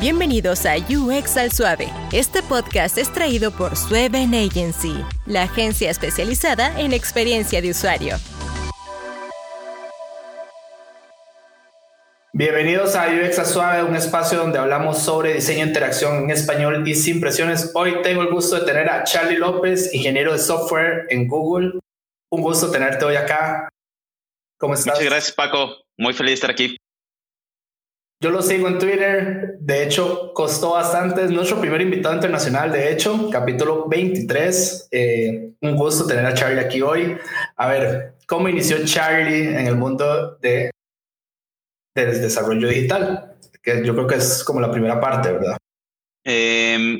Bienvenidos a UX al Suave. Este podcast es traído por Sueven Agency, la agencia especializada en experiencia de usuario. Bienvenidos a UX al Suave, un espacio donde hablamos sobre diseño e interacción en español y sin presiones. Hoy tengo el gusto de tener a Charlie López, ingeniero de software en Google. Un gusto tenerte hoy acá. ¿Cómo estás? Muchas gracias, Paco. Muy feliz de estar aquí. Yo lo sigo en Twitter. De hecho, costó bastante. Es nuestro primer invitado internacional, de hecho, capítulo 23. Eh, un gusto tener a Charlie aquí hoy. A ver, ¿cómo inició Charlie en el mundo de, del desarrollo digital? Que yo creo que es como la primera parte, ¿verdad? Em,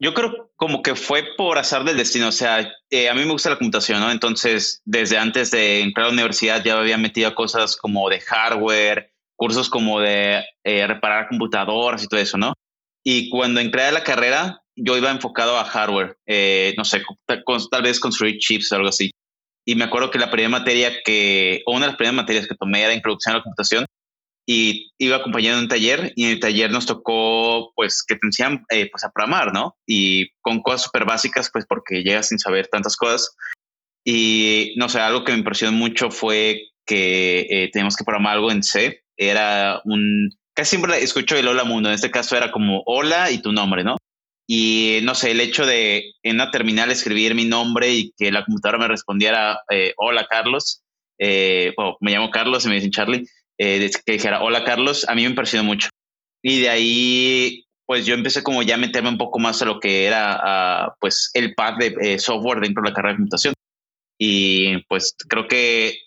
yo creo como que fue por azar del destino. O sea, eh, a mí me gusta la computación, ¿no? Entonces, desde antes de entrar a la universidad ya había metido cosas como de hardware cursos como de eh, reparar computadoras y todo eso, ¿no? Y cuando entré a la carrera, yo iba enfocado a hardware, eh, no sé, tal vez construir chips o algo así. Y me acuerdo que la primera materia que, o una de las primeras materias que tomé era introducción a la computación y iba acompañando un taller y en el taller nos tocó pues que te enseñan eh, pues a programar, ¿no? Y con cosas súper básicas pues porque llegas sin saber tantas cosas. Y no sé, algo que me impresionó mucho fue que tenemos que programar algo en C era un, casi siempre escucho el hola mundo, en este caso era como hola y tu nombre, ¿no? Y no sé, el hecho de en una terminal escribir mi nombre y que la computadora me respondiera eh, hola Carlos, eh, me llamo Carlos y me dicen Charlie, eh, que dijera hola Carlos, a mí me impresionó mucho. Y de ahí, pues yo empecé como ya a meterme un poco más a lo que era pues el pad de eh, software dentro de la carrera de computación. Y pues creo que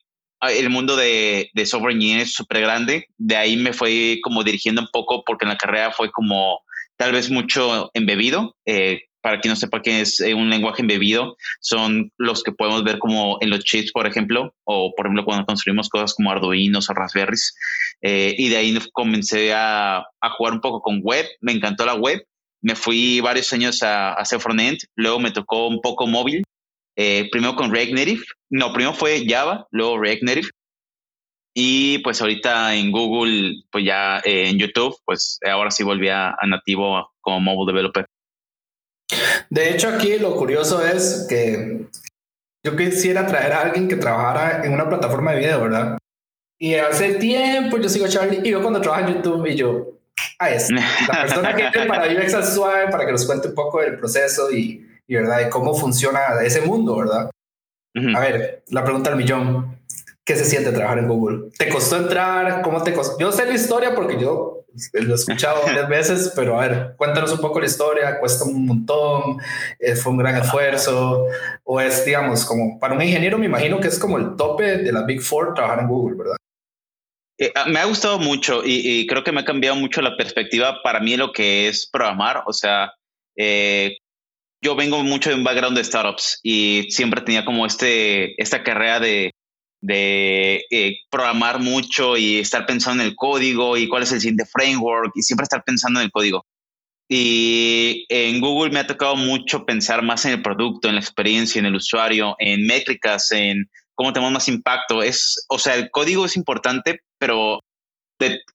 el mundo de, de software engineering es súper grande. De ahí me fue como dirigiendo un poco porque en la carrera fue como tal vez mucho embebido. Eh, para quien no sepa qué es eh, un lenguaje embebido, son los que podemos ver como en los chips, por ejemplo, o por ejemplo cuando construimos cosas como Arduinos o Raspberries. Eh, y de ahí comencé a, a, jugar un poco con web. Me encantó la web. Me fui varios años a, a hacer frontend. Luego me tocó un poco móvil. Eh, primero con React Native. No, primero fue Java, luego React Native. Y pues ahorita en Google, pues ya eh, en YouTube, pues ahora sí volví a, nativo como mobile developer. De hecho, aquí lo curioso es que yo quisiera traer a alguien que trabajara en una plataforma de video, ¿verdad? Y hace tiempo yo sigo Charlie y yo cuando trabajo en YouTube y yo, ah, es la persona que para UX suave para que nos cuente un poco del proceso y y verdad de cómo funciona ese mundo, ¿verdad? A ver, la pregunta al millón. ¿Qué se siente trabajar en Google? ¿Te costó entrar? ¿Cómo te costó? Yo sé la historia porque yo lo he escuchado varias veces, pero a ver, cuéntanos un poco la historia. ¿Cuesta un montón? Eh, ¿Fue un gran esfuerzo? ¿O es, digamos, como para un ingeniero, me imagino que es como el tope de la Big Four trabajar en Google, ¿verdad? Eh, ah, me ha gustado mucho y, creo que me ha cambiado mucho la perspectiva para mí lo que es programar. O sea, eh, yo vengo mucho de un background de startups y siempre tenía como este, esta carrera de, de eh, programar mucho y estar pensando en el código y cuál es el siguiente framework y siempre estar pensando en el código. Y en Google me ha tocado mucho pensar más en el producto, en la experiencia, en el usuario, en métricas, en cómo tenemos más impacto. Es, o sea, el código es importante, pero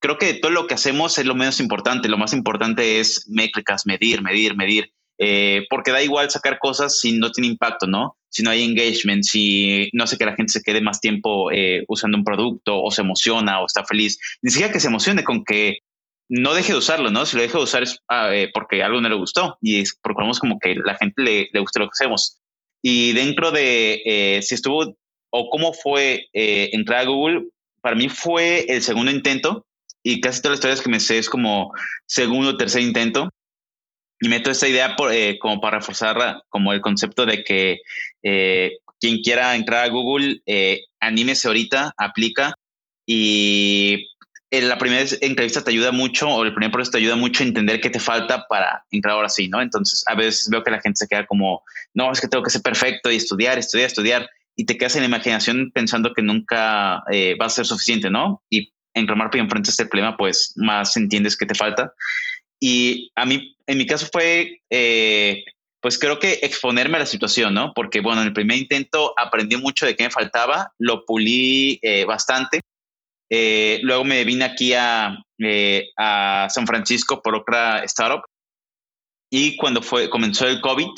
creo que todo lo que hacemos es lo menos importante. Lo más importante es métricas, medir, medir, medir. Eh, porque da igual sacar cosas si no tiene impacto, ¿no? Si no hay engagement, si no hace que la gente se quede más tiempo eh, usando un producto o se emociona o está feliz. Ni siquiera que se emocione con que no deje de usarlo, ¿no? Si lo deje de usar es ah, eh, porque algo no le gustó y es procuramos como que la gente le, le guste lo que hacemos. Y dentro de si estuvo o cómo fue entrar a Google, para mí fue el segundo intento y casi todas las historias que me sé es como segundo o tercer intento y meto esta idea por, eh, como para reforzar como el concepto de que eh, quien quiera entrar a Google, eh, anímese ahorita, aplica y en la primera entrevista te ayuda mucho o el primer proceso te ayuda mucho a entender qué te falta para entrar ahora sí, ¿no? Entonces a veces veo que la gente se queda como, no, es que tengo que ser perfecto y estudiar, estudiar, estudiar y te quedas en la imaginación pensando que nunca va a ser suficiente, ¿no? Y en remar y enfrentas este problema, pues más entiendes qué te falta. Y a mí, en mi caso fue, eh, pues creo que exponerme a la situación, ¿no? Porque, bueno, en el primer intento aprendí mucho de qué me faltaba, lo pulí eh, bastante Eh, luego me vine aquí a, eh, a San Francisco por otra startup y cuando fue, comenzó el COVID,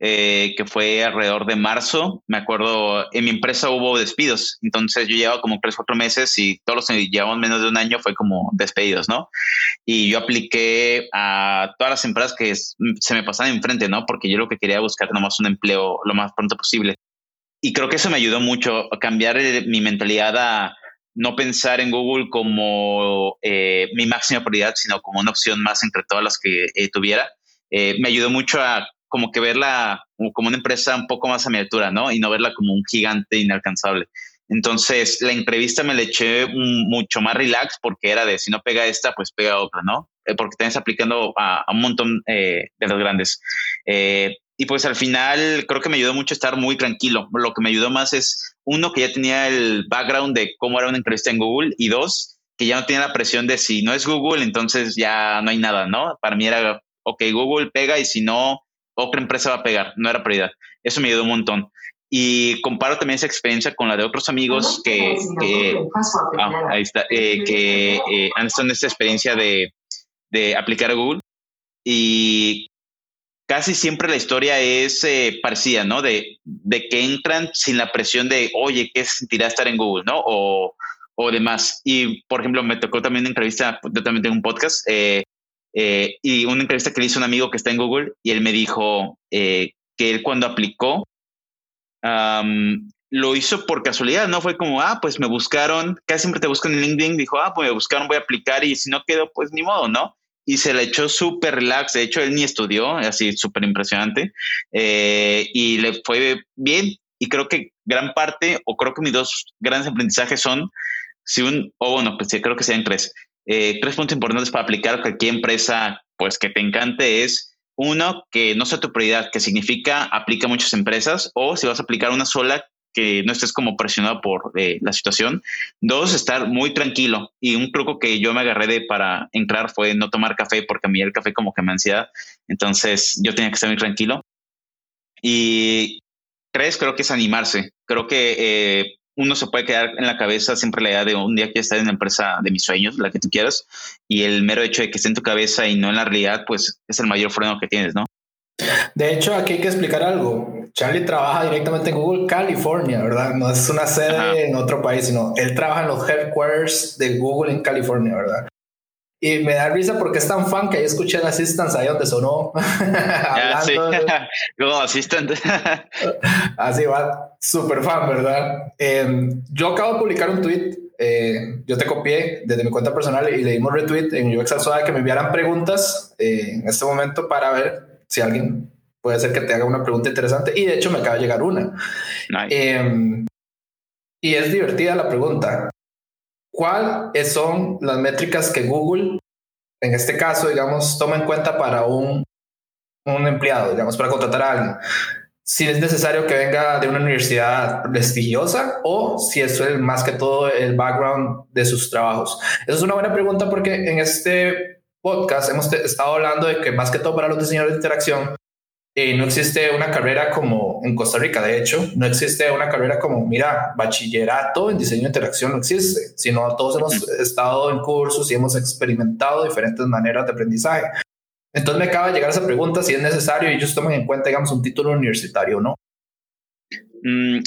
eh, que fue alrededor de marzo, me acuerdo, en mi empresa hubo despidos. Entonces yo llevaba como tres, cuatro meses y todos los que llevamos menos de un año fue como despedidos, ¿no? Y yo apliqué a todas las empresas que se me pasaban enfrente, ¿no? Porque yo lo que quería buscar nomás un empleo lo más pronto posible. Y creo que eso me ayudó mucho a cambiar mi mentalidad a no pensar en Google como eh, mi máxima prioridad, sino como una opción más entre todas las que eh, tuviera eh, me ayudó mucho a como que verla como una empresa un poco más a mi altura, ¿no? Y no verla como un gigante inalcanzable. Entonces, la entrevista me le eché mucho más relax porque era de si no pega esta, pues pega otra, ¿no? Eh, porque estás aplicando a, un montón eh, de los grandes. y pues al final creo que me ayudó mucho estar muy tranquilo. Lo que me ayudó más es, uno, que ya tenía el background de cómo era una entrevista en Google y dos, que ya no tenía la presión de si no es Google, entonces ya no hay nada, ¿no? Para mí era ok, Google pega y si no, otra empresa va a pegar, no era prioridad. Eso me ayudó un montón. Y comparo también esa experiencia con la de otros amigos que, ah, ahí está, eh, que eh, han estado en esta experiencia de, de, aplicar a Google. Y casi siempre la historia es eh, parecida, ¿no? De, de, que entran sin la presión de, oye, ¿qué sentirá estar en Google, ¿no? O, o demás. Y, por ejemplo, me tocó también una entrevista, yo también tengo un podcast, eh, eh, y una entrevista que le hizo un amigo que está en Google y él me dijo eh, que él cuando aplicó lo hizo por casualidad, no fue como, ah, pues me buscaron, casi siempre te buscan en LinkedIn, dijo, ah, pues me buscaron, voy a aplicar y si no quedó, pues ni modo, ¿no? Y se le echó súper relax, de hecho él ni estudió, así súper impresionante, eh, y le fue bien y creo que gran parte, o creo que mis dos grandes aprendizajes son, si un, o bueno, pues creo que sean tres. Eh, tres puntos importantes para aplicar a cualquier empresa, pues que te encante es uno, que no sea tu prioridad, que significa aplica a muchas empresas, o si vas a aplicar una sola, que no estés como presionado por eh, la situación. Dos, estar muy tranquilo. Y un truco que yo me agarré de para entrar fue no tomar café, porque a mí el café como que me ansiedad. Entonces yo tenía que estar muy tranquilo. Y tres, creo que es animarse. Creo que eh, uno se puede quedar en la cabeza siempre la idea de un día que estar en la empresa de mis sueños, la que tú quieras, y el mero hecho de que esté en tu cabeza y no en la realidad, pues es el mayor freno que tienes, ¿no? De hecho, aquí hay que explicar algo. Charlie trabaja directamente en Google California, ¿verdad? No es una sede en otro país, sino él trabaja en los headquarters de Google en California, ¿verdad? Y me da risa porque es tan fan que ahí escuché el Assistance ahí donde sonó. sí. Como Assistant. Así va, súper fan, ¿verdad? Em, yo acabo de publicar un tweet. Eh, yo te copié desde mi cuenta personal y le dimos retweet en UX Suave que me enviaran preguntas eh, en este momento para ver si alguien puede ser que te haga una pregunta interesante. Y de hecho me acaba de llegar una. Em, y es divertida la pregunta. ¿Cuáles son las métricas que Google, en este caso, digamos, toma en cuenta para un, un empleado, digamos, para contratar a alguien? Si es necesario que venga de una universidad prestigiosa o si es más que todo el background de sus trabajos. Esa es una buena pregunta porque en este podcast hemos estado hablando de que más que todo para los diseñadores de interacción, eh, no existe una carrera como en Costa Rica, de hecho, no existe una carrera como, mira, bachillerato en diseño de interacción no existe, sino todos hemos estado en cursos y hemos experimentado diferentes maneras de aprendizaje. Entonces me acaba de llegar esa pregunta si es necesario y ellos toman en cuenta, digamos, un título universitario, ¿no? Mm,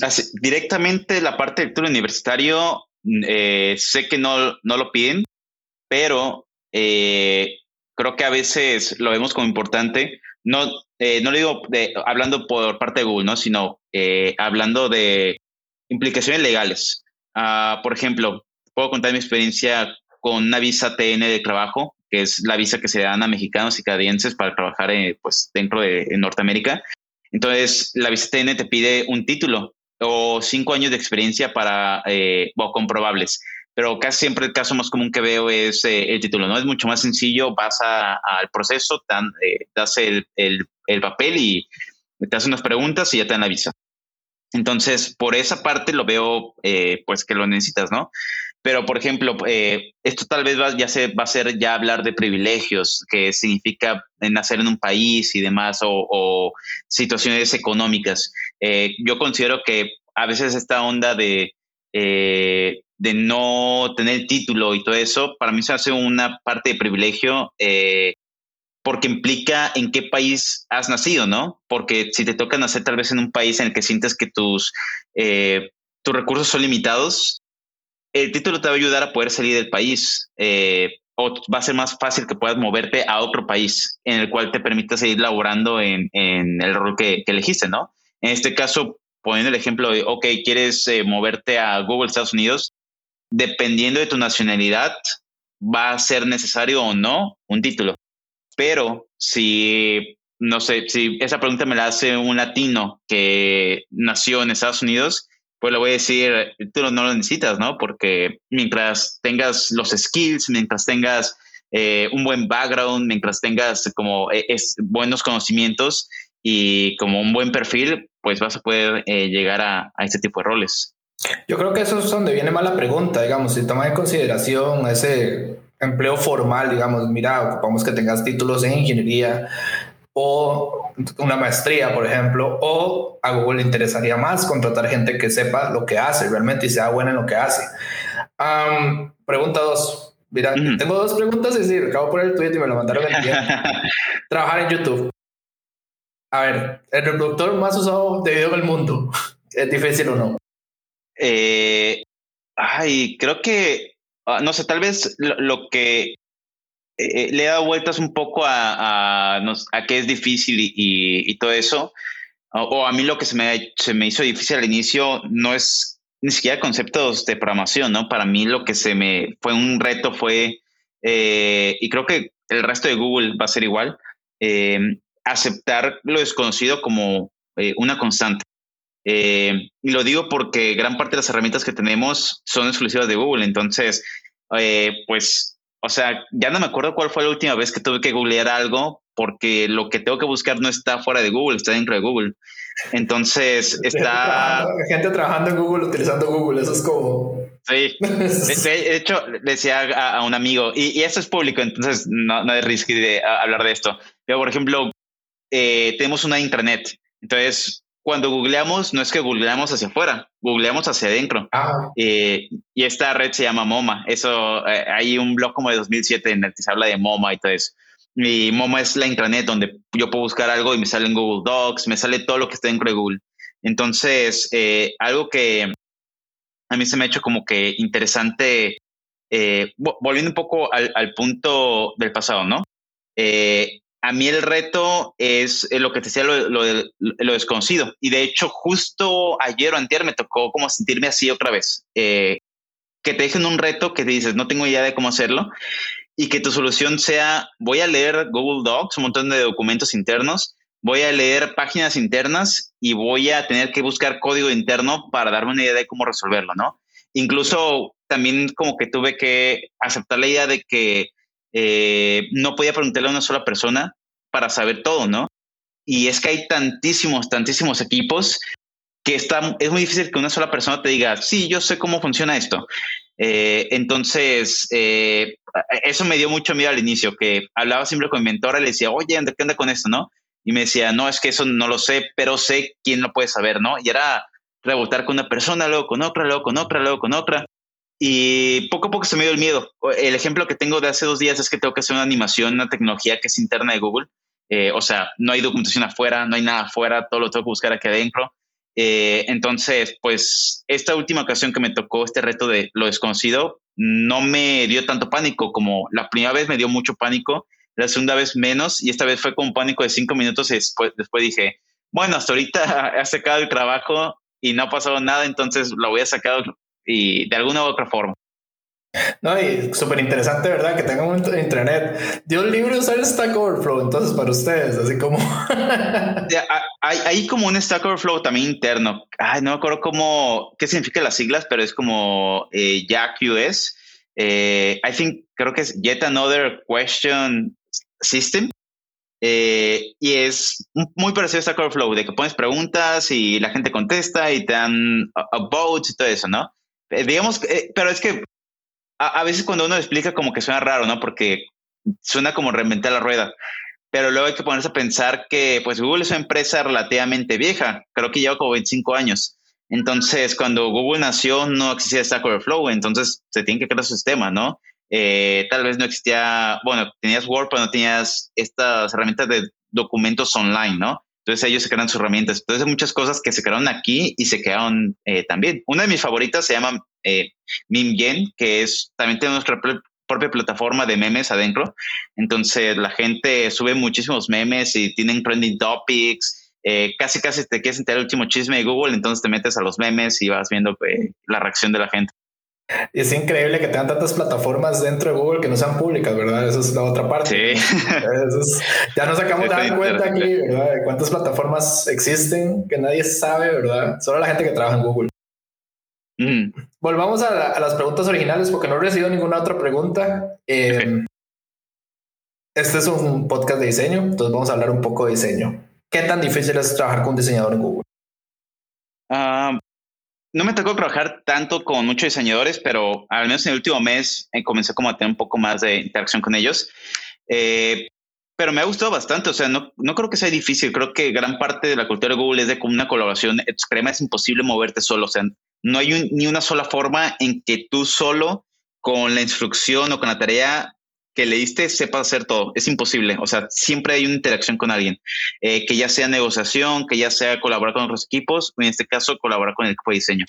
directamente la parte del título universitario, eh, sé que no, no lo piden, pero eh, creo que a veces lo vemos como importante no, eh, no lo digo hablando por parte de Google, ¿no? sino eh, hablando de implicaciones legales. Uh, por ejemplo, puedo contar mi experiencia con una visa TN de trabajo, que es la visa que se dan a mexicanos y canadienses para trabajar eh, pues, dentro de Norteamérica. Entonces, la visa TN te pide un título o cinco años de experiencia para eh, comprobables pero casi siempre el caso más común que veo es eh, el título, ¿no? Es mucho más sencillo, vas al proceso, eh, das el, el, papel y te hacen unas preguntas y ya te dan la visa. Entonces, por esa parte lo veo, eh, pues que lo necesitas, ¿no? Pero, por ejemplo, esto tal vez va, ya se, va a ser ya hablar de privilegios, que significa nacer en un país y demás, o, o situaciones económicas. yo considero que a veces esta onda de eh, de no tener título y todo eso, para mí se hace una parte de privilegio eh, porque implica en qué país has nacido, ¿no? Porque si te toca nacer tal vez en un país en el que sientes que tus, eh, tus recursos son limitados, el título te va a ayudar a poder salir del país. o va a ser más fácil que puedas moverte a otro país en el cual te permita seguir laborando en, en el rol que, que, elegiste, ¿no? En este caso, poniendo el ejemplo de, ok, quieres eh, moverte a Google Estados Unidos, dependiendo de tu nacionalidad, va a ser necesario o no un título. Pero si, no sé, si esa pregunta me la hace un latino que nació en Estados Unidos, pues le voy a decir, tú no lo necesitas, ¿no? Porque mientras tengas los skills, mientras tengas eh, un buen background, mientras tengas como eh, es, buenos conocimientos y como un buen perfil, pues vas a poder eh, llegar a, a, este tipo de roles. Yo creo que eso es donde viene más la pregunta, digamos, si tomas en consideración ese empleo formal, digamos, mira, ocupamos que tengas títulos en ingeniería o una maestría, por ejemplo, o a Google le interesaría más contratar gente que sepa lo que hace realmente y sea buena en lo que hace. pregunta dos. Mira, tengo dos preguntas y sí, acabo por el tweet y me lo mandaron el día. Trabajar en YouTube. A ver, el reproductor más usado de video del mundo. ¿Es difícil o no? Eh, ay, creo que, ah, no sé, tal vez lo, que eh, le he dado vueltas un poco a, a, qué es difícil y, y, todo eso. O, a mí lo que se me, se me hizo difícil al inicio no es ni siquiera conceptos de programación, ¿no? Para mí lo que se me fue un reto fue, eh, y creo que el resto de Google va a ser igual, eh, aceptar lo desconocido como eh, una constante. Eh, y lo digo porque gran parte de las herramientas que tenemos son exclusivas de Google. Entonces, eh, pues, o sea, ya no me acuerdo cuál fue la última vez que tuve que googlear algo porque lo que tengo que buscar no está fuera de Google, está dentro de Google. Entonces, está... Gente trabajando en Google, utilizando Google, eso es como... Sí, de, hecho, decía a, un amigo, y, y, esto es público, entonces no, no hay riesgo de hablar de esto. Pero, por ejemplo, eh, tenemos una intranet. Entonces, cuando googleamos, no es que googleamos hacia afuera, googleamos hacia adentro. Ah. Eh, y esta red se llama MoMA. Eso, eh, hay un blog como de 2007 en el que se habla de MoMA y todo eso. Y MoMA es la intranet donde yo puedo buscar algo y me sale en Google Docs, me sale todo lo que está dentro de Google. Entonces, algo que a mí se me ha hecho como que interesante, volviendo un poco al, al, punto del pasado, ¿no? A mí el reto es eh, lo que te decía, lo, lo, desconocido. Y de hecho, justo ayer o anterior me tocó como sentirme así otra vez. Eh, que te dejen un reto que te dices, no tengo idea de cómo hacerlo. Y que tu solución sea, voy a leer Google Docs, un montón de documentos internos, voy a leer páginas internas y voy a tener que buscar código interno para darme una idea de cómo resolverlo, ¿no? Incluso también como que tuve que aceptar la idea de que eh, no podía preguntarle a una sola persona para saber todo, ¿no? Y es que hay tantísimos, tantísimos equipos que está, es muy difícil que una sola persona te diga, sí, yo sé cómo funciona esto. Eh, entonces, eh, eso me dio mucho miedo al inicio, que hablaba siempre con mi mentora le decía, oye, ¿qué onda con esto, no? Y me decía, no, es que eso no lo sé, pero sé quién lo puede saber, ¿no? Y era rebotar con una persona, luego con otra, luego con otra, luego con otra. Y poco a poco se me dio el miedo. El ejemplo que tengo de hace dos días es que tengo que hacer una animación, una tecnología que es interna de Google. Eh, o sea, no hay documentación afuera, no hay nada afuera, todo lo tengo que buscar aquí adentro. Eh, entonces, pues esta última ocasión que me tocó este reto de lo desconocido, no me dio tanto pánico como la primera vez me dio mucho pánico, la segunda vez menos y esta vez fue como un pánico de cinco minutos y después, después dije, bueno, hasta ahorita he sacado el trabajo y no ha pasado nada, entonces lo voy a sacar y de alguna u otra forma. No, y súper interesante, ¿verdad? Que tengan un intranet. Dio un libro usar Stack Overflow, entonces para ustedes, así como. hay, hay, como un Stack Overflow también interno. Ay, no me acuerdo cómo, qué significa las siglas, pero es como eh, US. Eh, I think, creo que es Yet Another Question System. Eh, y es muy parecido a Stack Overflow, de que pones preguntas y la gente contesta y te dan a, votes y todo eso, ¿no? Eh, digamos, eh, pero es que a, veces cuando uno explica como que suena raro, ¿no? Porque suena como reinventar la rueda. Pero luego hay que ponerse a pensar que pues Google es una empresa relativamente vieja, creo que lleva como 25 años. Entonces, cuando Google nació, no existía Stack Overflow, entonces se tiene que crear su sistema, ¿no? Eh, tal vez no existía, bueno, tenías Word, pero no tenías estas herramientas de documentos online, ¿no? Entonces ellos se crean sus herramientas. Entonces hay muchas cosas que se crearon aquí y se quedaron eh, también. Una de mis favoritas se llama eh, MimGen, que es también tiene nuestra propia plataforma de memes adentro. Entonces la gente sube muchísimos memes y tienen trending topics. Eh, casi, casi te quieres enterar el último chisme de Google, entonces te metes a los memes y vas viendo eh, la reacción de la gente. Es increíble que tengan tantas plataformas dentro de Google que no sean públicas, ¿verdad? Esa es la otra parte. Sí. ya nos acabamos de dar cuenta aquí, ¿verdad? De cuántas plataformas existen que nadie sabe, ¿verdad? Solo la gente que trabaja en Google. Mm. Volvamos a, las preguntas originales porque no he recibido ninguna otra pregunta. Eh, este es un podcast de diseño, entonces vamos a hablar un poco de diseño. ¿Qué tan difícil es trabajar con un diseñador en Google? Ah, no me tocó trabajar tanto con muchos diseñadores, pero al menos en el último mes eh, comencé como a tener un poco más de interacción con ellos. Eh, pero me ha gustado bastante, o sea, no, no creo que sea difícil, creo que gran parte de la cultura de Google es de una colaboración extrema, es imposible moverte solo, o sea, no hay ni una sola forma en que tú solo con la instrucción o con la tarea que leíste sepas hacer todo. Es imposible. O sea, siempre hay una interacción con alguien, eh, que ya sea negociación, que ya sea colaborar con otros equipos, o en este caso colaborar con el equipo de diseño.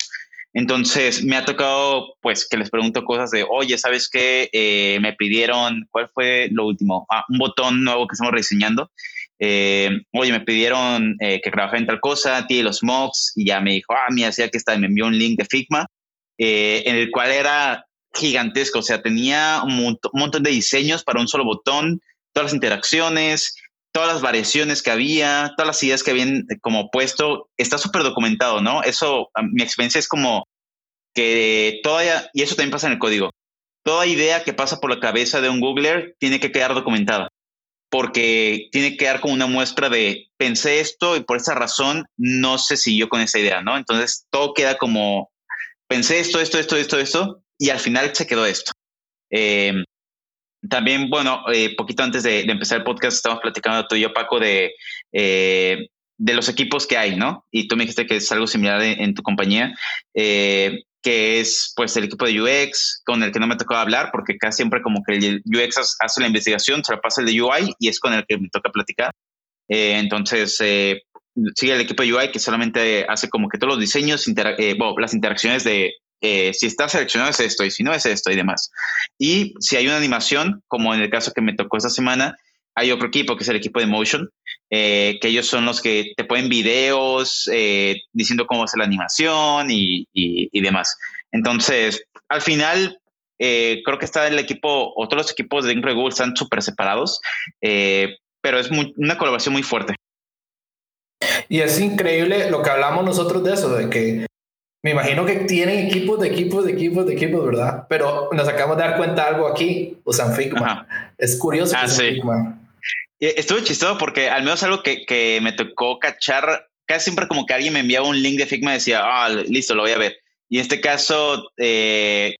Entonces me ha tocado, pues, que les pregunto cosas de, oye, ¿sabes qué? Eh, me pidieron, ¿cuál fue lo último? Ah, un botón nuevo que estamos rediseñando. Eh, oye, me pidieron que trabajara en tal cosa, tiene los mocks, y ya me dijo, ah, mira, sí, aquí está, me envió un link de Figma, en el cual era gigantesco, o sea, tenía un, montón de diseños para un solo botón, todas las interacciones, todas las variaciones que había, todas las ideas que habían eh, como puesto, está súper documentado, ¿no? Eso, mi experiencia es como que todavía, y eso también pasa en el código, toda idea que pasa por la cabeza de un Googler tiene que quedar documentada, porque tiene que quedar como una muestra de pensé esto y por esa razón no se siguió con esa idea, ¿no? Entonces todo queda como pensé esto, esto, esto, esto, esto, y al final se quedó esto. Eh, también, bueno, eh, poquito antes de, empezar el podcast, estábamos platicando tú y yo, Paco, de, eh, de los equipos que hay, ¿no? Y tú me dijiste que es algo similar en, tu compañía, que es pues el equipo de UX, con el que no me tocó hablar, porque casi siempre como que el UX hace la investigación, se la pasa el de UI y es con el que me toca platicar. entonces, sigue el equipo de UI que solamente hace como que todos los diseños, las interacciones de, eh, si está seleccionado es esto y si no es esto y demás. Y si hay una animación, como en el caso que me tocó esta semana, hay otro equipo que es el equipo de Motion, eh, que ellos son los que te ponen videos eh, diciendo cómo hacer la animación y, demás. Entonces, al final, creo que está el equipo, o todos los equipos de Google están súper separados, pero es una colaboración muy fuerte. Y es increíble lo que hablamos nosotros de eso, de que me imagino que tienen equipos de equipos de equipos de equipos, ¿verdad? Pero nos acabamos de dar cuenta de algo aquí, usan Figma. Es curioso ah, sí. Figma. Estuvo chistoso porque al menos algo que, que, me tocó cachar, casi siempre como que alguien me enviaba un link de Figma y decía, ah, listo, lo voy a ver. Y en este caso, eh,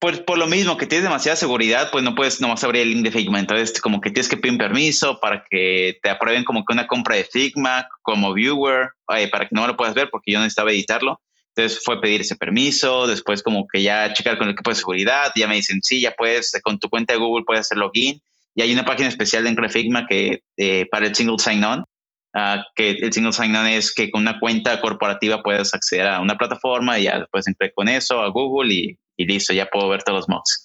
pues por lo mismo que tienes demasiada seguridad, pues no puedes nomás abrir el link de Figma. Entonces, como que tienes que pedir un permiso para que te aprueben como que una compra de Figma como viewer, eh, para que no lo puedas ver porque yo necesitaba editarlo. Entonces fue pedir ese permiso, después como que ya checar con el equipo de seguridad, ya me dicen, sí, ya puedes, con tu cuenta de Google puedes hacer login. Y hay una página especial dentro de Figma que eh, para el single sign-on, uh, que el single sign-on es que con una cuenta corporativa puedes acceder a una plataforma y ya puedes entrar con eso a Google y y listo, ya puedo ver todos los mods.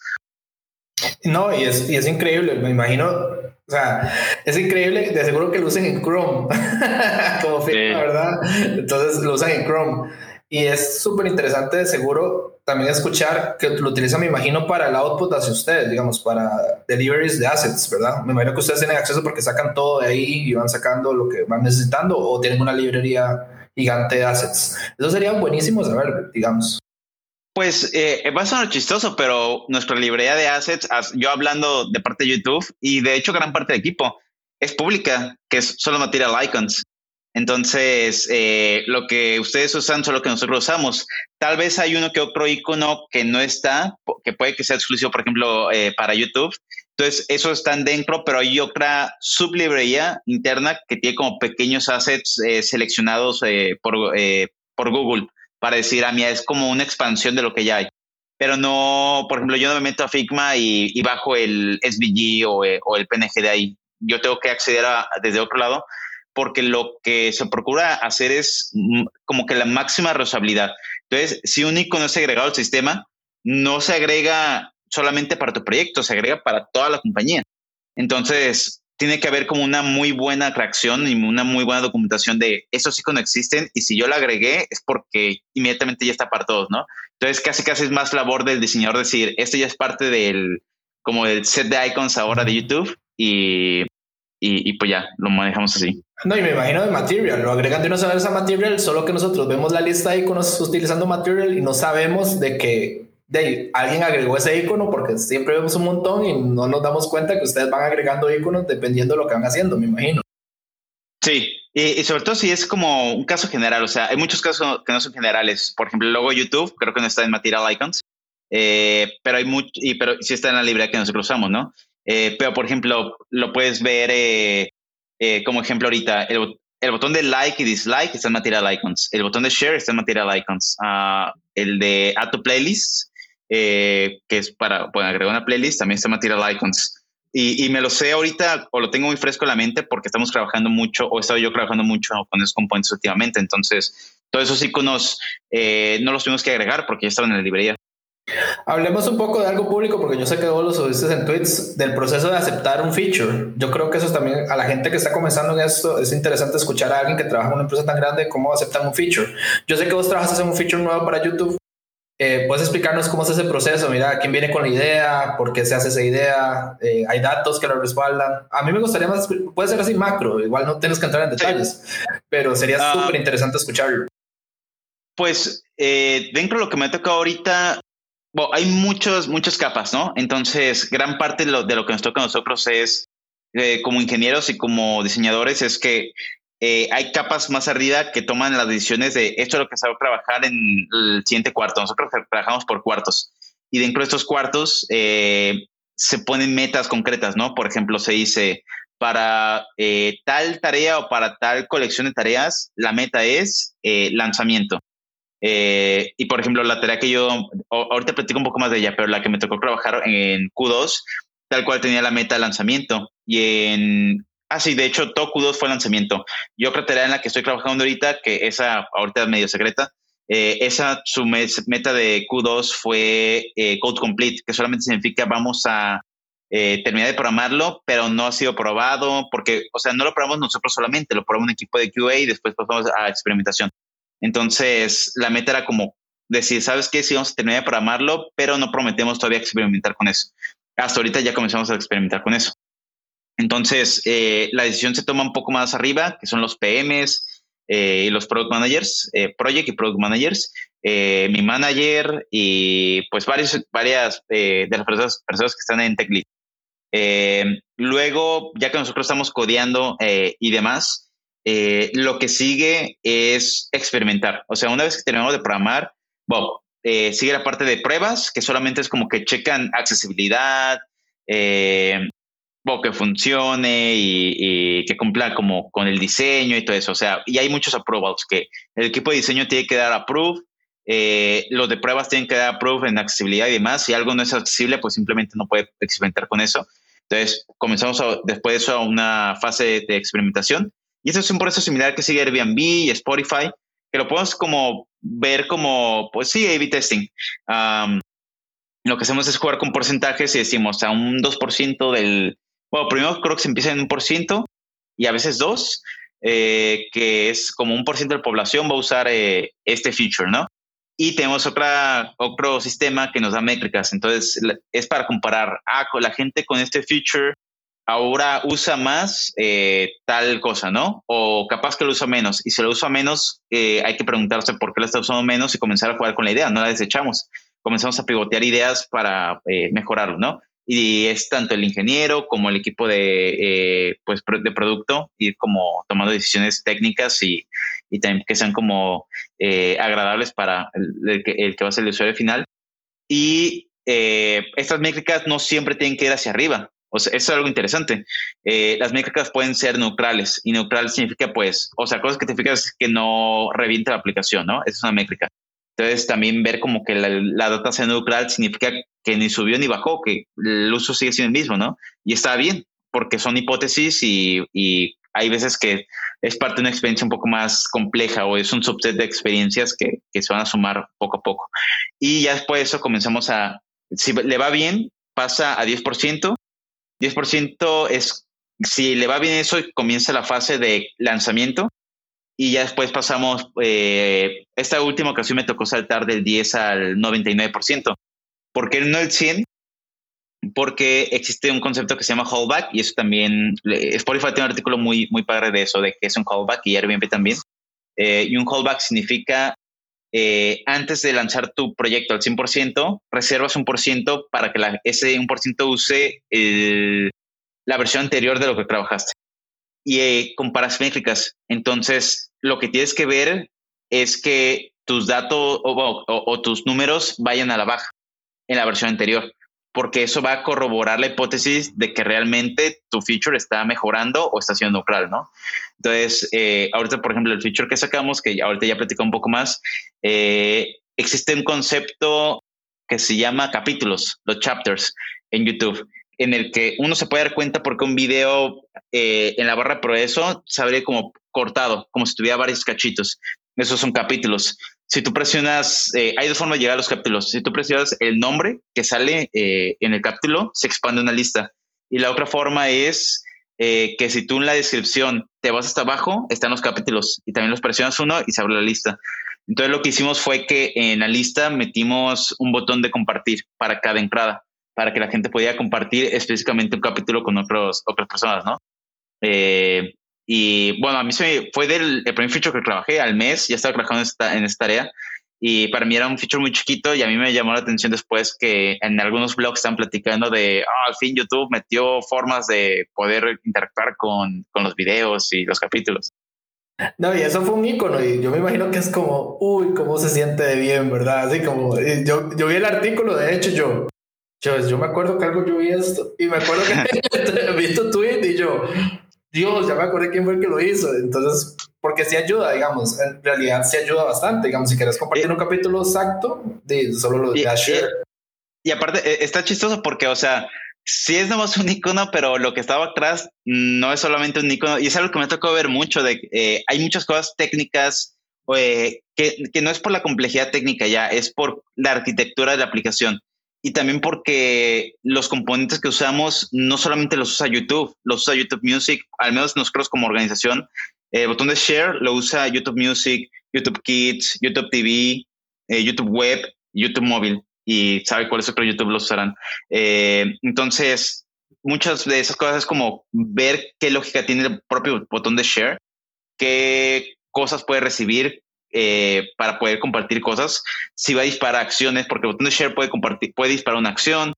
No, y es, y es increíble, me imagino, o sea, es increíble, de seguro que lo usen en Chrome, como Figma, ¿verdad? Entonces lo usan en Chrome. Y es súper interesante, de seguro, también escuchar que lo utilizan, me imagino, para el output hacia ustedes, digamos, para deliveries de assets, ¿verdad? Me imagino que ustedes tienen acceso porque sacan todo de ahí y van sacando lo que van necesitando o tienen una librería gigante de assets. Eso sería buenísimo saber, digamos. Pues eh, va a sonar chistoso, pero nuestra librería de assets, yo hablando de parte de YouTube y de hecho gran parte del equipo es pública, que es solo material icons. Entonces, eh, lo que ustedes usan son lo que nosotros usamos. Tal vez hay uno que otro icono que no está, que puede que sea exclusivo, por ejemplo, eh, para YouTube. Entonces, esos están dentro, pero hay otra sublibrería interna que tiene como pequeños assets eh, seleccionados por por Google para decir, ah, mira, es como una expansión de lo que ya hay. Pero no, por ejemplo, yo no me meto a Figma y, bajo el SVG o, eh, o, el PNG de ahí. Yo tengo que acceder a, desde otro lado porque lo que se procura hacer es mm, como que la máxima reusabilidad. Entonces, si un icono es agregado al sistema, no se agrega solamente para tu proyecto, se agrega para toda la compañía. Entonces, tiene que haber como una muy buena reacción y una muy buena documentación de esos iconos existen y si yo la agregué es porque inmediatamente ya está para todos, ¿no? Entonces, casi casi es más labor del diseñador decir, esto ya es parte del como del set de icons ahora de YouTube y y, pues ya lo manejamos así. No, y me imagino de Material, lo agregan de una vez a Material, solo que nosotros vemos la lista de iconos utilizando Material y no sabemos de que de alguien agregó ese icono porque siempre vemos un montón y no nos damos cuenta que ustedes van agregando iconos dependiendo de lo que van haciendo, me imagino. Sí, y, sobre todo si es como un caso general, o sea, hay muchos casos que no son generales. Por ejemplo, el logo YouTube, creo que no está en Material Icons, eh, pero hay mucho, y, pero sí está en la librería que nosotros usamos, ¿no? Eh, pero, por ejemplo, lo puedes ver eh, como ejemplo ahorita. El, botón de like y dislike está en Material Icons. El botón de share está en Material Icons. Uh, el de Add to Playlist, que es para agregar una playlist, también está en Material Icons. Y, y, me lo sé ahorita o lo tengo muy fresco en la mente porque estamos trabajando mucho o he estado yo trabajando mucho con esos componentes últimamente. Entonces, todos esos iconos no los tuvimos que agregar porque ya estaban en la librería. Hablemos un poco de algo público, porque yo sé que vos lo subiste en tweets, del proceso de aceptar un feature. Yo creo que eso también, a la gente que está comenzando en esto, es interesante escuchar a alguien que trabaja en una empresa tan grande cómo aceptan un feature. Yo sé que vos trabajas en un feature nuevo para YouTube. Eh, ¿Puedes explicarnos cómo es ese proceso? Mira, ¿quién viene con la idea? ¿Por qué se hace esa idea? Eh, ¿Hay datos que lo respaldan? A mí me gustaría más, puede ser así macro, igual no tienes que entrar en detalles, pero sería ah. súper interesante escucharlo. Pues eh, dentro de lo que me ha tocado ahorita, bueno, hay muchos, muchas capas, ¿no? Entonces, gran parte de lo, de lo que nos toca a nosotros es, como ingenieros y como diseñadores, es que eh, hay capas más arriba que toman las decisiones de esto es lo que se va a trabajar en el siguiente cuarto. Nosotros trabajamos por cuartos y dentro de estos cuartos eh, se ponen metas concretas, ¿no? Por ejemplo, se dice para tal tarea o para tal colección de tareas, la meta es lanzamiento. Eh, y por ejemplo, la tarea que yo, ahorita platico un poco más de ella, pero la que me tocó trabajar en Q2, tal cual tenía la meta de lanzamiento. Y en, ah, sí, de hecho, todo Q2 fue lanzamiento. Y otra tarea en la que estoy trabajando ahorita, que esa ahorita es medio secreta, eh, esa su meta de Q2 fue eh, Code Complete, que solamente significa vamos a terminar de programarlo, pero no ha sido probado, porque, o sea, no lo probamos nosotros solamente, lo probamos un equipo de QA y después pasamos a experimentación. Entonces, la meta era como decir, ¿sabes qué? Sí, vamos a terminar de programarlo, pero no prometemos todavía experimentar con eso. Hasta ahorita ya comenzamos a experimentar con eso. Entonces, eh, la decisión se toma un poco más arriba, que son los PMs eh, y los Product Managers, eh, Project y Product Managers, mi manager y pues varios, varias de las personas, personas que están en TechLead. luego, ya que nosotros estamos codeando y demás, eh, lo que sigue es experimentar. O sea, una vez que terminamos de programar, eh, sigue la parte de pruebas, que solamente es como que checan accesibilidad, eh, que funcione y, que cumpla como con el diseño y todo eso. O sea, y hay muchos approvals que el equipo de diseño tiene que dar approve, eh, los de pruebas tienen que dar approve en accesibilidad y demás. Si algo no es accesible, pues simplemente no puede experimentar con eso. Entonces, comenzamos después de eso a una fase de experimentación y eso es un proceso similar que sigue Airbnb y Spotify, que lo podemos como ver como, pues sí, A-B testing. lo que hacemos es jugar con porcentajes y decimos a un 2% del, bueno, primero creo que se empieza en un por ciento y a veces dos, eh, que es como un por ciento de la población va a usar eh, este feature, ¿no? Y tenemos otra, otro sistema que nos da métricas. Entonces, es para comparar, ah, la gente con este feature ahora usa más eh, tal cosa, ¿no? O capaz que lo usa menos. Y si lo usa menos, eh, hay que preguntarse por qué lo está usando menos y comenzar a jugar con la idea, no la desechamos. Comenzamos a pivotear ideas para eh, mejorarlo, ¿no? Y es tanto el ingeniero como el equipo de, pues, de producto, ir como tomando decisiones técnicas y, y también que sean como agradables para el, que, el que va a ser el usuario final. Y estas métricas no siempre tienen que ir hacia arriba O sea, eso es algo interesante. Eh, las métricas pueden ser neutrales y neutral significa, pues, o sea, cosas que significa es que no reviente la aplicación, ¿no? Esa es una métrica. Entonces, también ver como que la, data sea neutral significa que ni subió ni bajó, que el uso sigue siendo el mismo, ¿no? Y está bien, porque son hipótesis y, y hay veces que es parte de una experiencia un poco más compleja o es un subset de experiencias que, que, se van a sumar poco a poco. Y ya después de eso comenzamos a, si le va bien, pasa a 10%. 10% es, si le va bien eso, comienza la fase de lanzamiento y ya después pasamos, eh, esta última ocasión me tocó saltar del 10 al 99%. ¿Por qué no el 100? Porque existe un concepto que se llama callback y eso también, Spotify tiene un artículo muy, muy padre de eso, de que es un callback y Airbnb también. Eh, y un callback significa eh, antes de lanzar tu proyecto al 100%, reservas un por ciento para que la, ese 1% use la versión anterior de lo que trabajaste y eh, comparas métricas. Entonces, lo que tienes que ver es que tus datos o, tus números vayan a la baja en la versión anterior, porque eso va a corroborar la hipótesis de que realmente tu feature está mejorando o está siendo neutral, ¿no? Entonces, eh, ahorita, por ejemplo, el feature que sacamos, que ahorita ya platicó un poco más, eh, existe un concepto que se llama capítulos, los chapters en YouTube en el que uno se puede dar cuenta porque un video eh, en la barra de progreso se como cortado, como si tuviera varios cachitos. Esos son capítulos. Si tú presionas, eh, hay dos formas de llegar a los capítulos. Si tú presionas el nombre que sale eh, en el capítulo, se expande una lista. Y la otra forma es que si tú en la descripción te vas hasta abajo, están los capítulos y también los presionas uno y se abre la lista. Entonces lo que hicimos fue que en la lista metimos un botón de compartir para cada entrada para que la gente pudiera compartir específicamente un capítulo con otros, otras personas, ¿no? Eh, y bueno, a mí se fue del el primer feature que trabajé al mes, ya estaba trabajando en esta, en esta tarea y para mí era un feature muy chiquito y a mí me llamó la atención después que en algunos blogs están platicando de, ah, al fin YouTube metió formas de poder interactuar con, con los videos y los capítulos. No, y eso fue un icono y yo me imagino que es como, uy, cómo se siente de bien, ¿verdad? Así como, yo, yo vi el artículo, de hecho yo, yo, yo me acuerdo que algo yo vi esto y me acuerdo que vi tu tweet y yo, Dios, ya me acordé quién fue el que lo hizo. Entonces, porque sí ayuda, digamos, en realidad sí ayuda bastante. Digamos, si quieres compartir un capítulo exacto, de solo lo de share. Y, aparte, e, está chistoso porque, o sea, sí es nomás un icono, pero lo que estaba atrás no es solamente un icono. Y es algo que me tocó ver mucho. De, eh, hay muchas cosas técnicas eh, que, que no es por la complejidad técnica ya, es por la arquitectura de la aplicación y también porque los componentes que usamos no solamente los usa YouTube, los usa YouTube Music, al menos nosotros como organización. El botón de share lo usa YouTube Music, YouTube Kids, YouTube TV, eh, YouTube Web, YouTube Móvil y sabe cuáles otros YouTube los usarán. Eh, entonces, muchas de esas cosas es como ver qué lógica tiene el propio botón de share, qué cosas puede recibir, eh, para poder compartir cosas. Si va a disparar acciones, porque el botón de share puede compartir, puede disparar una acción.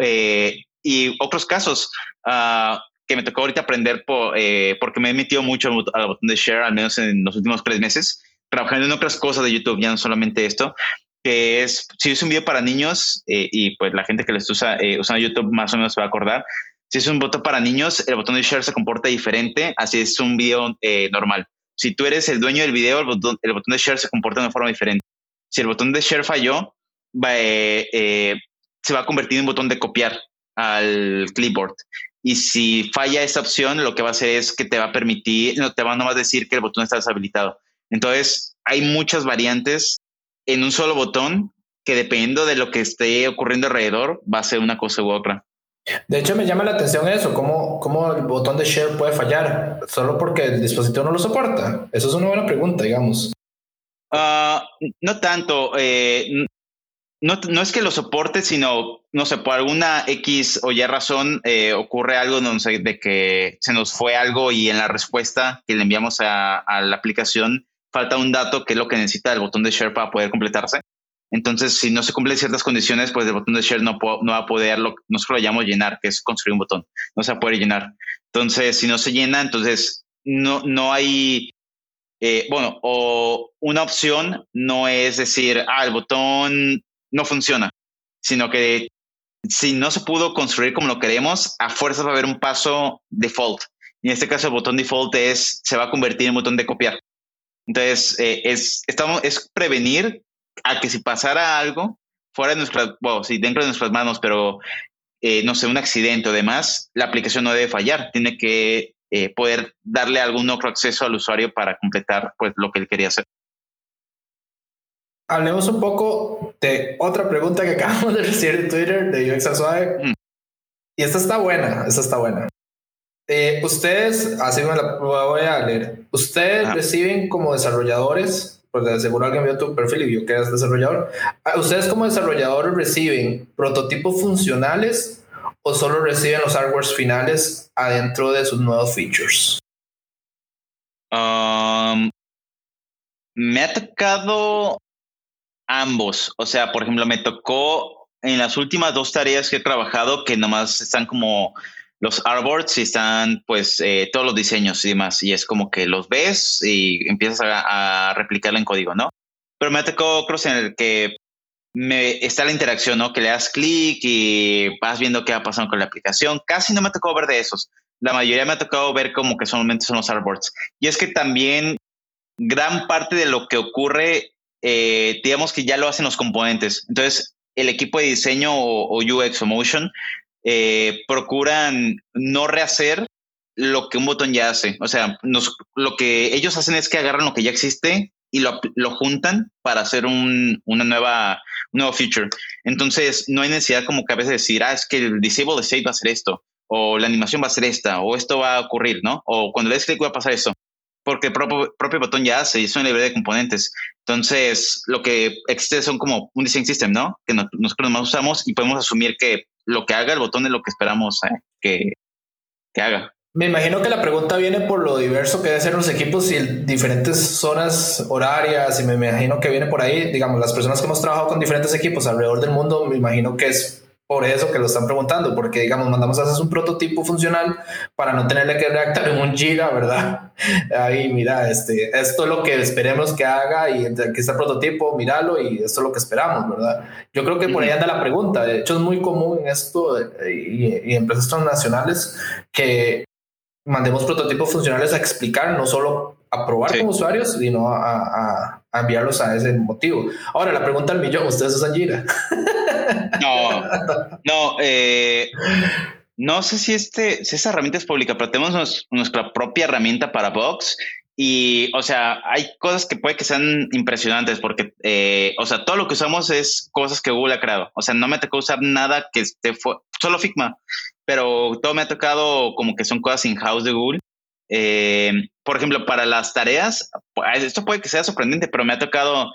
Eh, y otros casos uh, que me tocó ahorita aprender por, eh, porque me he metido mucho al botón de share, al menos en los últimos tres meses, trabajando en otras cosas de YouTube, ya no solamente esto, que es, si es un video para niños, y pues la gente que les usa, usa YouTube más o menos se va a acordar, si es un botón para niños, el botón de share se comporta diferente, así es un video normal. Si tú eres el dueño del video, el botón, de share se comporta de una forma diferente. Si el botón de share falló, eh, eh, se va a convertir en un botón de copiar al clipboard. Y si falla esa opción, lo que va a hacer es que te va a permitir, no te va a decir que el botón está deshabilitado. Entonces, hay muchas variantes en un solo botón que dependiendo de lo que esté ocurriendo alrededor, va a ser una cosa u otra. De hecho, me llama la atención eso, cómo, cómo el botón de share puede fallar solo porque el dispositivo no lo soporta. Eso es una buena pregunta, digamos. Ah, no tanto. Eh, no, no, es que lo soporte, sino, no sé, por alguna X o Y razón eh, ocurre algo no sé, de que se nos fue algo y en la respuesta que le enviamos a, a la aplicación falta un dato que es lo que necesita el botón de share para poder completarse. Entonces, si no se cumplen ciertas condiciones, pues el botón de share no, no va a poder, lo, nosotros lo llamamos llenar, que es construir un botón, no se va a poder llenar. Entonces, si no se llena, entonces no, no hay, eh, bueno, o una opción no es decir, ah, el botón no funciona, sino que si no se pudo construir como lo queremos, a fuerza va a haber un paso default. Y en este caso el botón default es, se va a convertir en botón de copiar. Entonces, eh, es, estamos, es prevenir a que si pasara algo fuera de nuestras, bueno, sí, dentro de nuestras manos, pero eh, no sé, un accidente o demás, la aplicación no debe fallar. Tiene que eh, poder darle algún otro acceso al usuario para completar pues, lo que él quería hacer. Hablemos un poco de otra pregunta que acabamos de recibir en Twitter de UX Suave. Mm. Y esta está buena, esta está buena. Eh, ustedes, así me la voy a leer. Ustedes reciben como desarrolladores, porque seguro alguien vio tu perfil y vio que eres desarrollador. Ah, ¿Ustedes como desarrolladores reciben prototipos funcionales o solo reciben los hardwares finales adentro de sus nuevos features? Um, me ha tocado ambos. O sea, por ejemplo, me tocó en las últimas dos tareas que he trabajado que nomás están como los artboards y están pues eh, todos los diseños y demás. Y es como que los ves y empiezas a, replicarlo en código, ¿no? Pero me tocado creo, en el que me, está la interacción, ¿no? Que le das clic y vas viendo qué va pasando con la aplicación. Casi no me tocado ver de esos. La mayoría me ha tocado ver como que solamente son los artboards. Y es que también gran parte de lo que ocurre eh, digamos que ya lo hacen los componentes. Entonces, el equipo de diseño o, UX o Motion eh, procuran no rehacer lo que un botón ya hace. O sea, lo que ellos hacen es que agarran lo que ya existe y lo, juntan para hacer un, una nueva, nuevo feature. Entonces, no hay necesidad como que a veces decir, ah, es que el disable state va a ser esto, o la animación va a ser esta, o esto va a ocurrir, ¿no? O cuando le des clic va a pasar eso porque el propio, botón ya hace y es una librería de componentes. Entonces, lo que existe son como un design system, ¿no? Que nosotros más usamos y podemos asumir que lo que haga el botón es lo que esperamos eh, que, que haga. Me imagino que la pregunta viene por lo diverso que deben ser los equipos y diferentes zonas horarias y me imagino que viene por ahí, digamos, las personas que hemos trabajado con diferentes equipos alrededor del mundo, me imagino que es por eso que lo están preguntando, porque digamos, mandamos a hacer un prototipo funcional para no tenerle que redactar en un giga, ¿verdad? Ahí, mira, este, esto es lo que esperemos que haga y aquí está el prototipo, míralo y esto es lo que esperamos, ¿verdad? Yo creo que por ahí anda la pregunta. De hecho, es muy común en esto y, y empresas transnacionales que mandemos prototipos funcionales a explicar, no solo a probar como usuarios, sino a, a, enviarlos a ese motivo. Ahora, la pregunta al millón, ¿ustedes usan Jira? No, no, eh, no sé si, este, si esa herramienta es pública, pero tenemos nuestra propia herramienta para Box y, o sea, hay cosas que puede que sean impresionantes porque, eh, o sea, todo lo que usamos es cosas que Google ha creado. O sea, no me tocó usar nada que esté, solo Figma, pero todo me ha tocado como que son cosas in-house de Google. Eh, por ejemplo, para las tareas, pues, esto puede que sea sorprendente, pero me ha tocado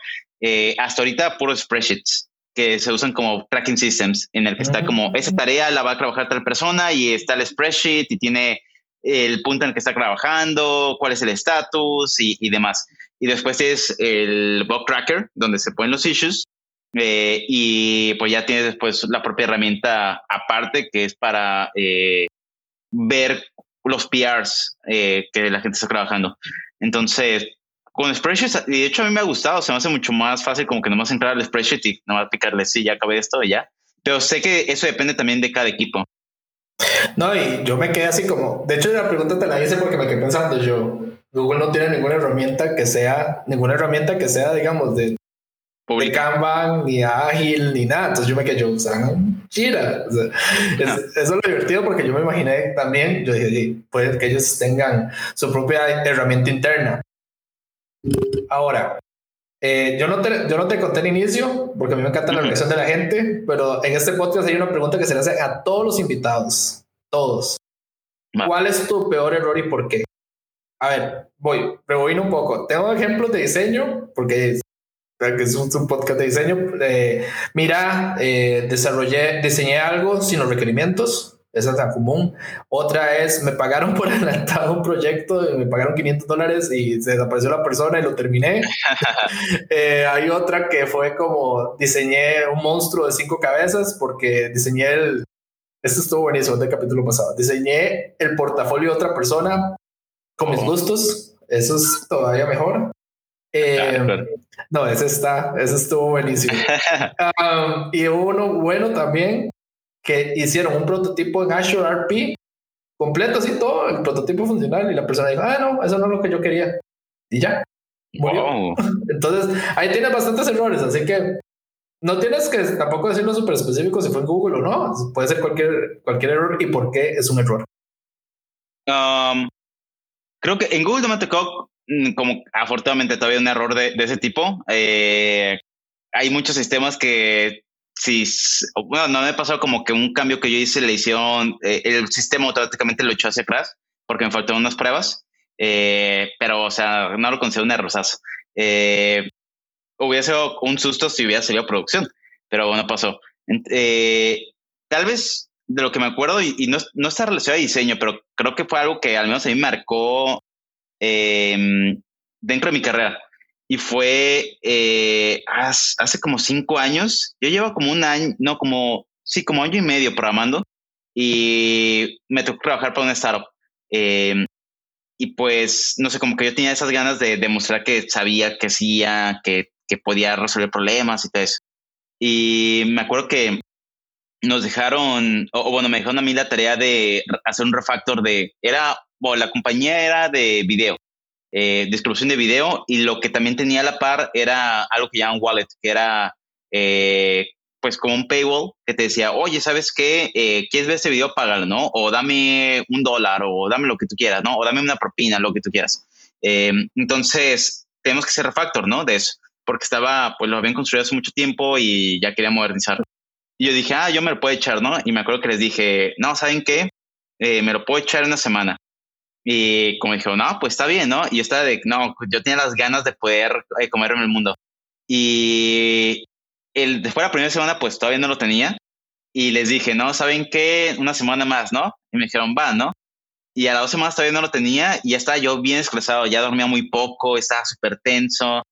hasta ahorita puros spreadsheets que se usan como tracking systems, en el que está como esa tarea la va a trabajar tal persona y está el spreadsheet y tiene el punto en el que está trabajando, cuál es el estatus y, demás. Y después es el bug tracker, donde se ponen los issues. Eh, y pues ya tienes después la propia herramienta aparte que es para eh, ver los PRs eh, que la gente está trabajando. Entonces, con spreadsheets, y de hecho a mí me ha gustado, se me hace mucho más fácil como que nomás entrar al spreadsheet y nomás picarle, sí, ya acabé esto ya. Pero sé que eso depende también de cada equipo. No, y yo me quedé así como, de hecho la pregunta te la hice porque me quedé pensando yo, Google no tiene ninguna herramienta que sea, ninguna herramienta que sea, digamos, de, de Kanban, ni ágil, ni nada. Entonces yo me quedé, yo, usan Jira. Eso es lo divertido porque yo me imaginé también, yo dije, puede que ellos tengan su propia herramienta interna. Ahora, eh, yo, no te, yo no te conté al inicio, porque a mí me encanta la reacción de la gente, pero en este podcast hay una pregunta que se le hace a todos los invitados, todos. ¿Cuál es tu peor error y por qué? A ver, voy, voy un poco. Tengo ejemplos de diseño, porque es un, podcast de diseño. Eh, mira, eh, desarrollé, diseñé algo sin los requerimientos esa es tan común. Otra es, me pagaron por adelantado un proyecto, me pagaron 500 dólares y se desapareció la persona y lo terminé. Eh, hay otra que fue como, diseñé un monstruo de cinco cabezas porque diseñé el, esto estuvo buenísimo del capítulo pasado, diseñé el portafolio de otra persona con mis gustos, eso es todavía mejor. Eh, no, ese está, ese estuvo buenísimo. Um, y uno bueno también que hicieron un prototipo en Azure RP completo, así todo, el prototipo funcional, y la persona dijo, ah, no, eso no es lo que yo quería. Y ya. Entonces, ahí tiene bastantes errores, así que no tienes que tampoco decirlo súper específico si fue en Google o no. Puede ser cualquier, cualquier error y por qué es un error. Um, creo que en Google no me tocó, mm, como afortunadamente todavía un error de, ese tipo. Eh, hay muchos sistemas que si, bueno, no me pasado como que un cambio que yo hice le hicieron, eh, el sistema automáticamente lo echó hacia atrás porque me faltaron unas pruebas, eh, pero o sea, no lo considero un errorazo. Eh, hubiera sido un susto si hubiera salido producción, pero bueno, pasó. tal vez de lo que me acuerdo, y, no, no, está relacionado a diseño, pero creo que fue algo que al menos a mí marcó em, dentro de mi carrera y fue eh, hace, como cinco años. Yo llevo como un año, no, como, sí, como año y medio programando y me tocó trabajar para una startup. Em, y pues, no sé, como que yo tenía esas ganas de demostrar que sabía, que hacía, que, que podía resolver problemas y todo eso. Y me acuerdo que nos dejaron, o, bueno, me dejaron a mí la tarea de hacer un refactor de, era, bueno, la compañía era de video eh, distribución de video y lo que también tenía a la par era algo que llaman wallet, que era eh, pues como un paywall que te decía, oye, ¿sabes qué? Eh, ¿Quieres ver ese video? Págalo, ¿no? O dame un dólar o dame lo que tú quieras, ¿no? O dame una propina, lo que tú quieras. Em, entonces, tenemos que hacer refactor, ¿no? De eso, porque estaba, pues lo habían construido hace mucho tiempo y ya quería modernizarlo. Y yo dije, ah, yo me lo puedo echar, ¿no? Y me acuerdo que les dije, no, ¿saben qué? me lo puedo echar en una semana. Y como dijo, no, pues está bien, ¿no? Y yo estaba de, no, yo tenía las ganas de poder eh, comer en el mundo. Y el, después de la primera semana, pues todavía no lo tenía. Y les dije, no, ¿saben qué? Una semana más, ¿no? Y me dijeron, va, ¿no? Y a las dos semanas todavía no lo tenía y ya estaba yo bien estresado, ya dormía muy poco, estaba súper tenso.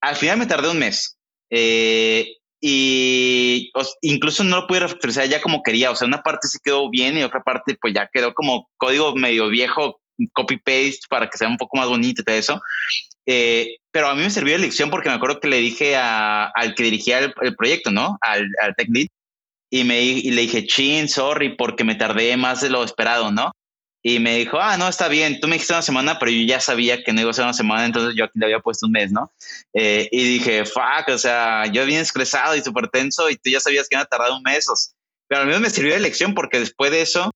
Al final me tardé un mes. Eh, y incluso no lo pude refactorizar ya como quería. O sea, una parte sí quedó bien y otra parte pues ya quedó como código medio viejo copy-paste para que sea un poco más bonito y todo eso. Eh, pero a mí me sirvió de lección porque me acuerdo que le dije al que dirigía el, proyecto, ¿no? Al, al tech lead. Y, me, y le dije, chin, sorry, porque me tardé más de lo esperado, ¿no? Y me dijo, ah, no, está bien, tú me dijiste una semana, pero yo ya sabía que no iba a ser una semana, entonces yo aquí le había puesto un mes, ¿no? Eh, y dije, fuck, o sea, yo bien estresado y súper tenso y tú ya sabías que iba a tardar un mes. Pero a mí me sirvió de lección porque después de eso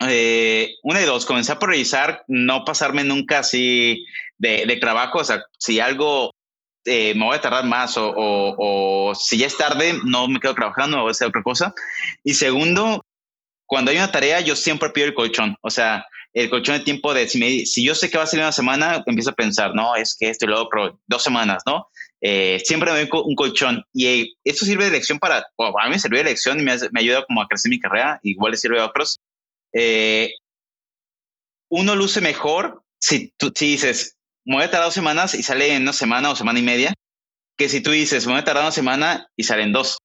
eh, una y dos, comencé a priorizar, no pasarme nunca así de, trabajo, o sea, si algo eh, me voy a tardar más o, si ya es tarde, no me quedo trabajando o hacer otra cosa. Y segundo, cuando hay una tarea, yo siempre pido el colchón, o sea, el colchón de tiempo de si, si yo sé que va a ser una semana, empiezo a pensar, no, es que esto y lo dos semanas, ¿no? Eh, siempre me doy un colchón y esto sirve de lección para, a mí me sirvió de lección y me, me ayuda como a crecer mi carrera, igual le sirve a otros eh, uno luce mejor si tú dices, me voy a tardar dos semanas y sale en una semana o semana y media, que si tú dices, me voy a tardar una semana y salen dos.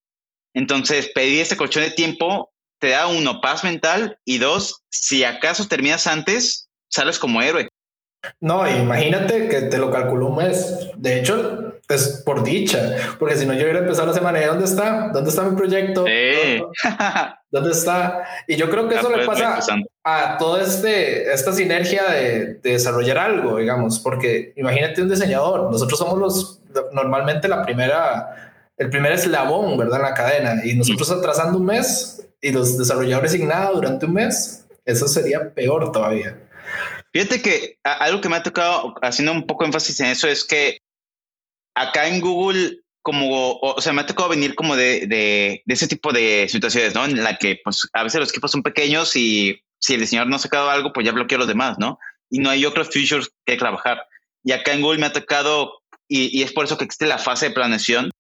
Entonces, pedir este colchón de tiempo te da uno, paz mental y dos, si acaso terminas antes, sales como héroe. No, imagínate que te lo calculó un mes. De hecho, es por dicha, porque si no, yo hubiera empezado la semana. ¿Dónde está? ¿Dónde está mi proyecto? ¿Dónde está? Y yo creo que eso le pasa a toda este, esta sinergia de, desarrollar algo, digamos, porque imagínate un diseñador. Nosotros somos los normalmente la primera, el primer eslabón, ¿verdad? En la cadena y nosotros atrasando un mes y los desarrolladores sin nada durante un mes, eso sería peor todavía. Fíjate que algo que me ha tocado haciendo un poco énfasis en eso es que acá en Google, como, o, sea, me ha tocado venir como de, de, ese tipo de situaciones, ¿no? En la que, pues, a veces los equipos son pequeños y si el diseñador no ha sacado algo, pues ya bloquea a los demás, ¿no? Y no hay otros features que trabajar. Y acá en Google me ha tocado, y, y es por eso que existe la fase de planeación,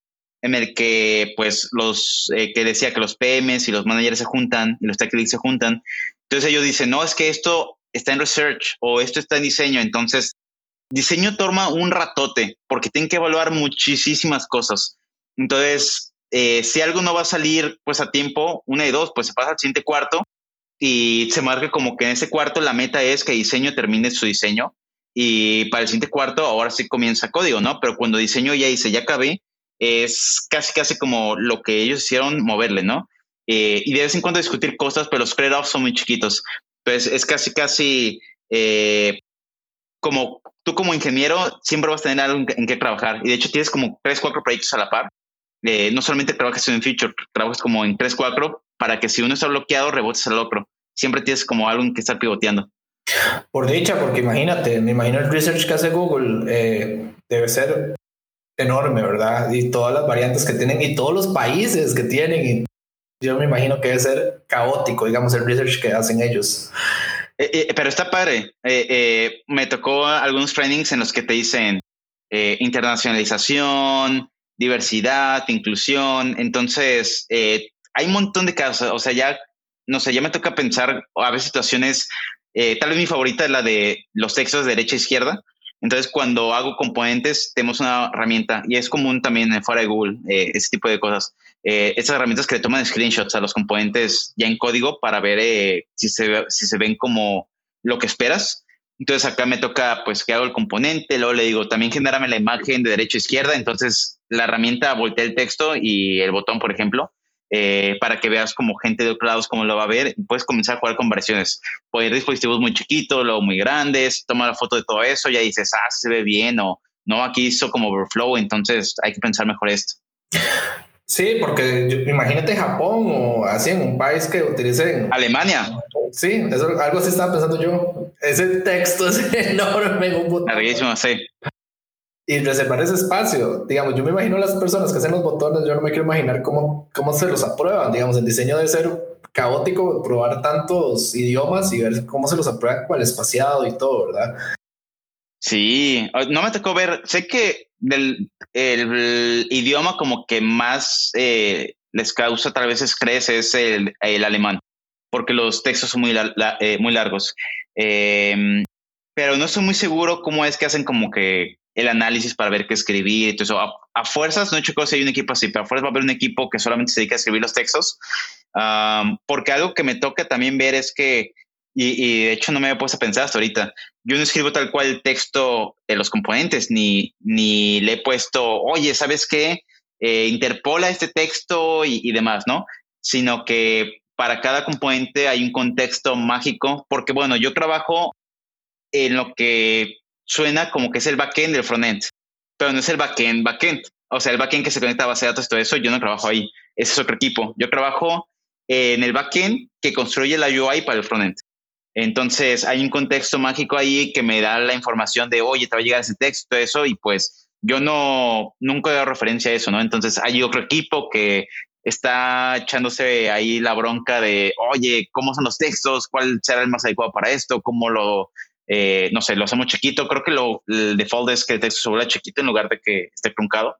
en el que, pues, los eh, que decía que los PMs y los managers se juntan y los tech leads se juntan. Entonces ellos dicen, no, es que esto está en research o esto está en diseño. Entonces, diseño toma un ratote porque tienen que evaluar muchísimas cosas. Entonces, eh, si algo no va a salir pues a tiempo, una y dos, pues se pasa al siguiente cuarto y se marca como que en ese cuarto la meta es que diseño termine su diseño y para el siguiente cuarto ahora sí comienza código, ¿no? Pero cuando diseño ya hice, ya acabé, es casi casi como lo que ellos hicieron moverle, ¿no? eh, y de vez en cuando discutir cosas, pero los trade-offs son muy chiquitos. Entonces es casi, casi eh, como tú como ingeniero siempre vas a tener algo en, qué trabajar. Y de hecho tienes como tres, cuatro proyectos a la par. Eh, no solamente trabajas en un feature, trabajas como en tres, cuatro para que si uno está bloqueado, rebotes al otro. Siempre tienes como algo en que estar pivoteando. Por dicha, porque imagínate, me imagino el research que hace Google debe ser enorme, ¿verdad? Y todas las variantes que tienen y todos los países que tienen. Y yo me imagino que debe ser caótico, digamos, el research que hacen ellos. Eh, eh, pero está padre. Eh, me tocó algunos trainings en los que te dicen internacionalización, diversidad, inclusión. Entonces, hay un montón de casos. O sea, ya, no sé, ya me toca pensar a veces situaciones. tal vez mi favorita es la de los textos de derecha e izquierda entonces, cuando hago componentes, tenemos una herramienta y es común también fuera de Google, eh, ese tipo de cosas. Eh, estas herramientas que le toman screenshots a los componentes ya en código para ver eh, si, se, si se ven como lo que esperas. Entonces acá me toca pues que hago el componente, luego le digo también genérame la imagen de derecha a izquierda, entonces la herramienta voltea el texto y el botón, por ejemplo, eh, para que veas como gente de otros lados cómo lo va a ver. Puedes comenzar a jugar con variaciones. Puedes dispositivos muy chiquitos, luego muy grandes, toma la foto de todo eso, ya dices, ah, se ve bien o no, aquí hizo como overflow, entonces hay que pensar mejor esto. Sí, porque imagínate Japón o así en un país que utilicen Alemania. Sí, eso, algo así estaba pensando yo. Ese texto es enorme en un botón. Larguísimo, sí y reservar ese espacio. Digamos, yo me imagino las personas que hacen los botones, yo no me quiero imaginar cómo, cómo se los aprueban. Digamos, el diseño debe ser caótico, probar tantos idiomas y ver cómo se los aprueban con el espaciado y todo, ¿verdad? Sí, no me tocó ver, sé que del el, idioma como que más eh, les causa tal vez estrés es el, el, alemán, porque los textos son muy, eh, muy largos. Em, pero no estoy muy seguro cómo es que hacen como que el análisis para ver qué escribir. Entonces, a, a fuerzas, no he hecho si hay un equipo así, pero a fuerzas va a haber un equipo que solamente se dedica a escribir los textos. porque algo que me toca también ver es que, y, de hecho no me había puesto a pensar hasta ahorita, yo no escribo tal cual el texto de los componentes, ni, ni le he puesto, oye, ¿sabes qué? Eh, interpola este texto y, y demás, ¿no? Sino que para cada componente hay un contexto mágico, porque bueno, yo trabajo en lo que suena como que es el backend del frontend, pero no es el backend, backend. O sea, el backend que se conecta a base de datos todo eso, yo no trabajo ahí. Es otro equipo. Yo trabajo en el backend que construye la UI para el frontend. Entonces, hay un contexto mágico ahí que me da la información de, oye, te va a llegar ese texto, eso, y pues yo no, nunca he dado referencia a eso, ¿no? Entonces, hay otro equipo que está echándose ahí la bronca de, oye, ¿cómo son los textos? ¿Cuál será el más adecuado para esto? ¿Cómo lo eh, no sé, lo hacemos chiquito. Creo que lo, el default es que el texto se vuelva chiquito en lugar de que esté truncado.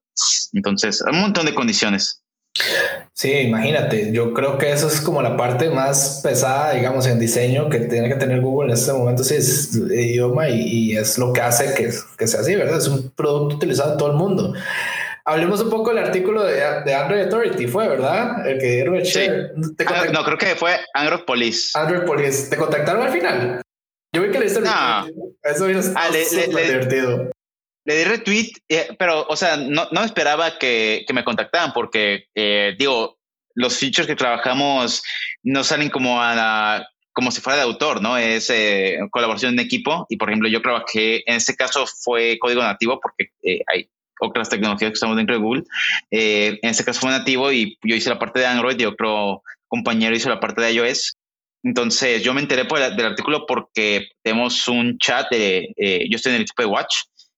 Entonces, un montón de condiciones. Sí, imagínate, yo creo que eso es como la parte más pesada, digamos, en diseño que tiene que tener Google en este momento, sí, es idioma y, es lo que hace que, que, sea así, ¿verdad? Es un producto utilizado en todo el mundo. Hablemos un poco del artículo de, de Android Authority, fue, ¿verdad? El que dieron el sí. Ah, no, creo que fue Android Police. Android Police. ¿Te contactaron al final? Yo vi que le diste no. Eso es ah, divertido. Le di retweet, eh, pero, o sea, no, no esperaba que, que, me contactaran porque, eh, digo, los features que trabajamos no salen como a la, como si fuera de autor, ¿no? Es eh, colaboración en equipo. Y, por ejemplo, yo trabajé, en este caso fue código nativo porque hay otras tecnologías que estamos dentro de Google. en este caso fue nativo y yo hice la parte de Android y otro compañero hizo la parte de iOS. Entonces yo me enteré por del artículo porque tenemos un chat de, eh, yo estoy en el equipo de Watch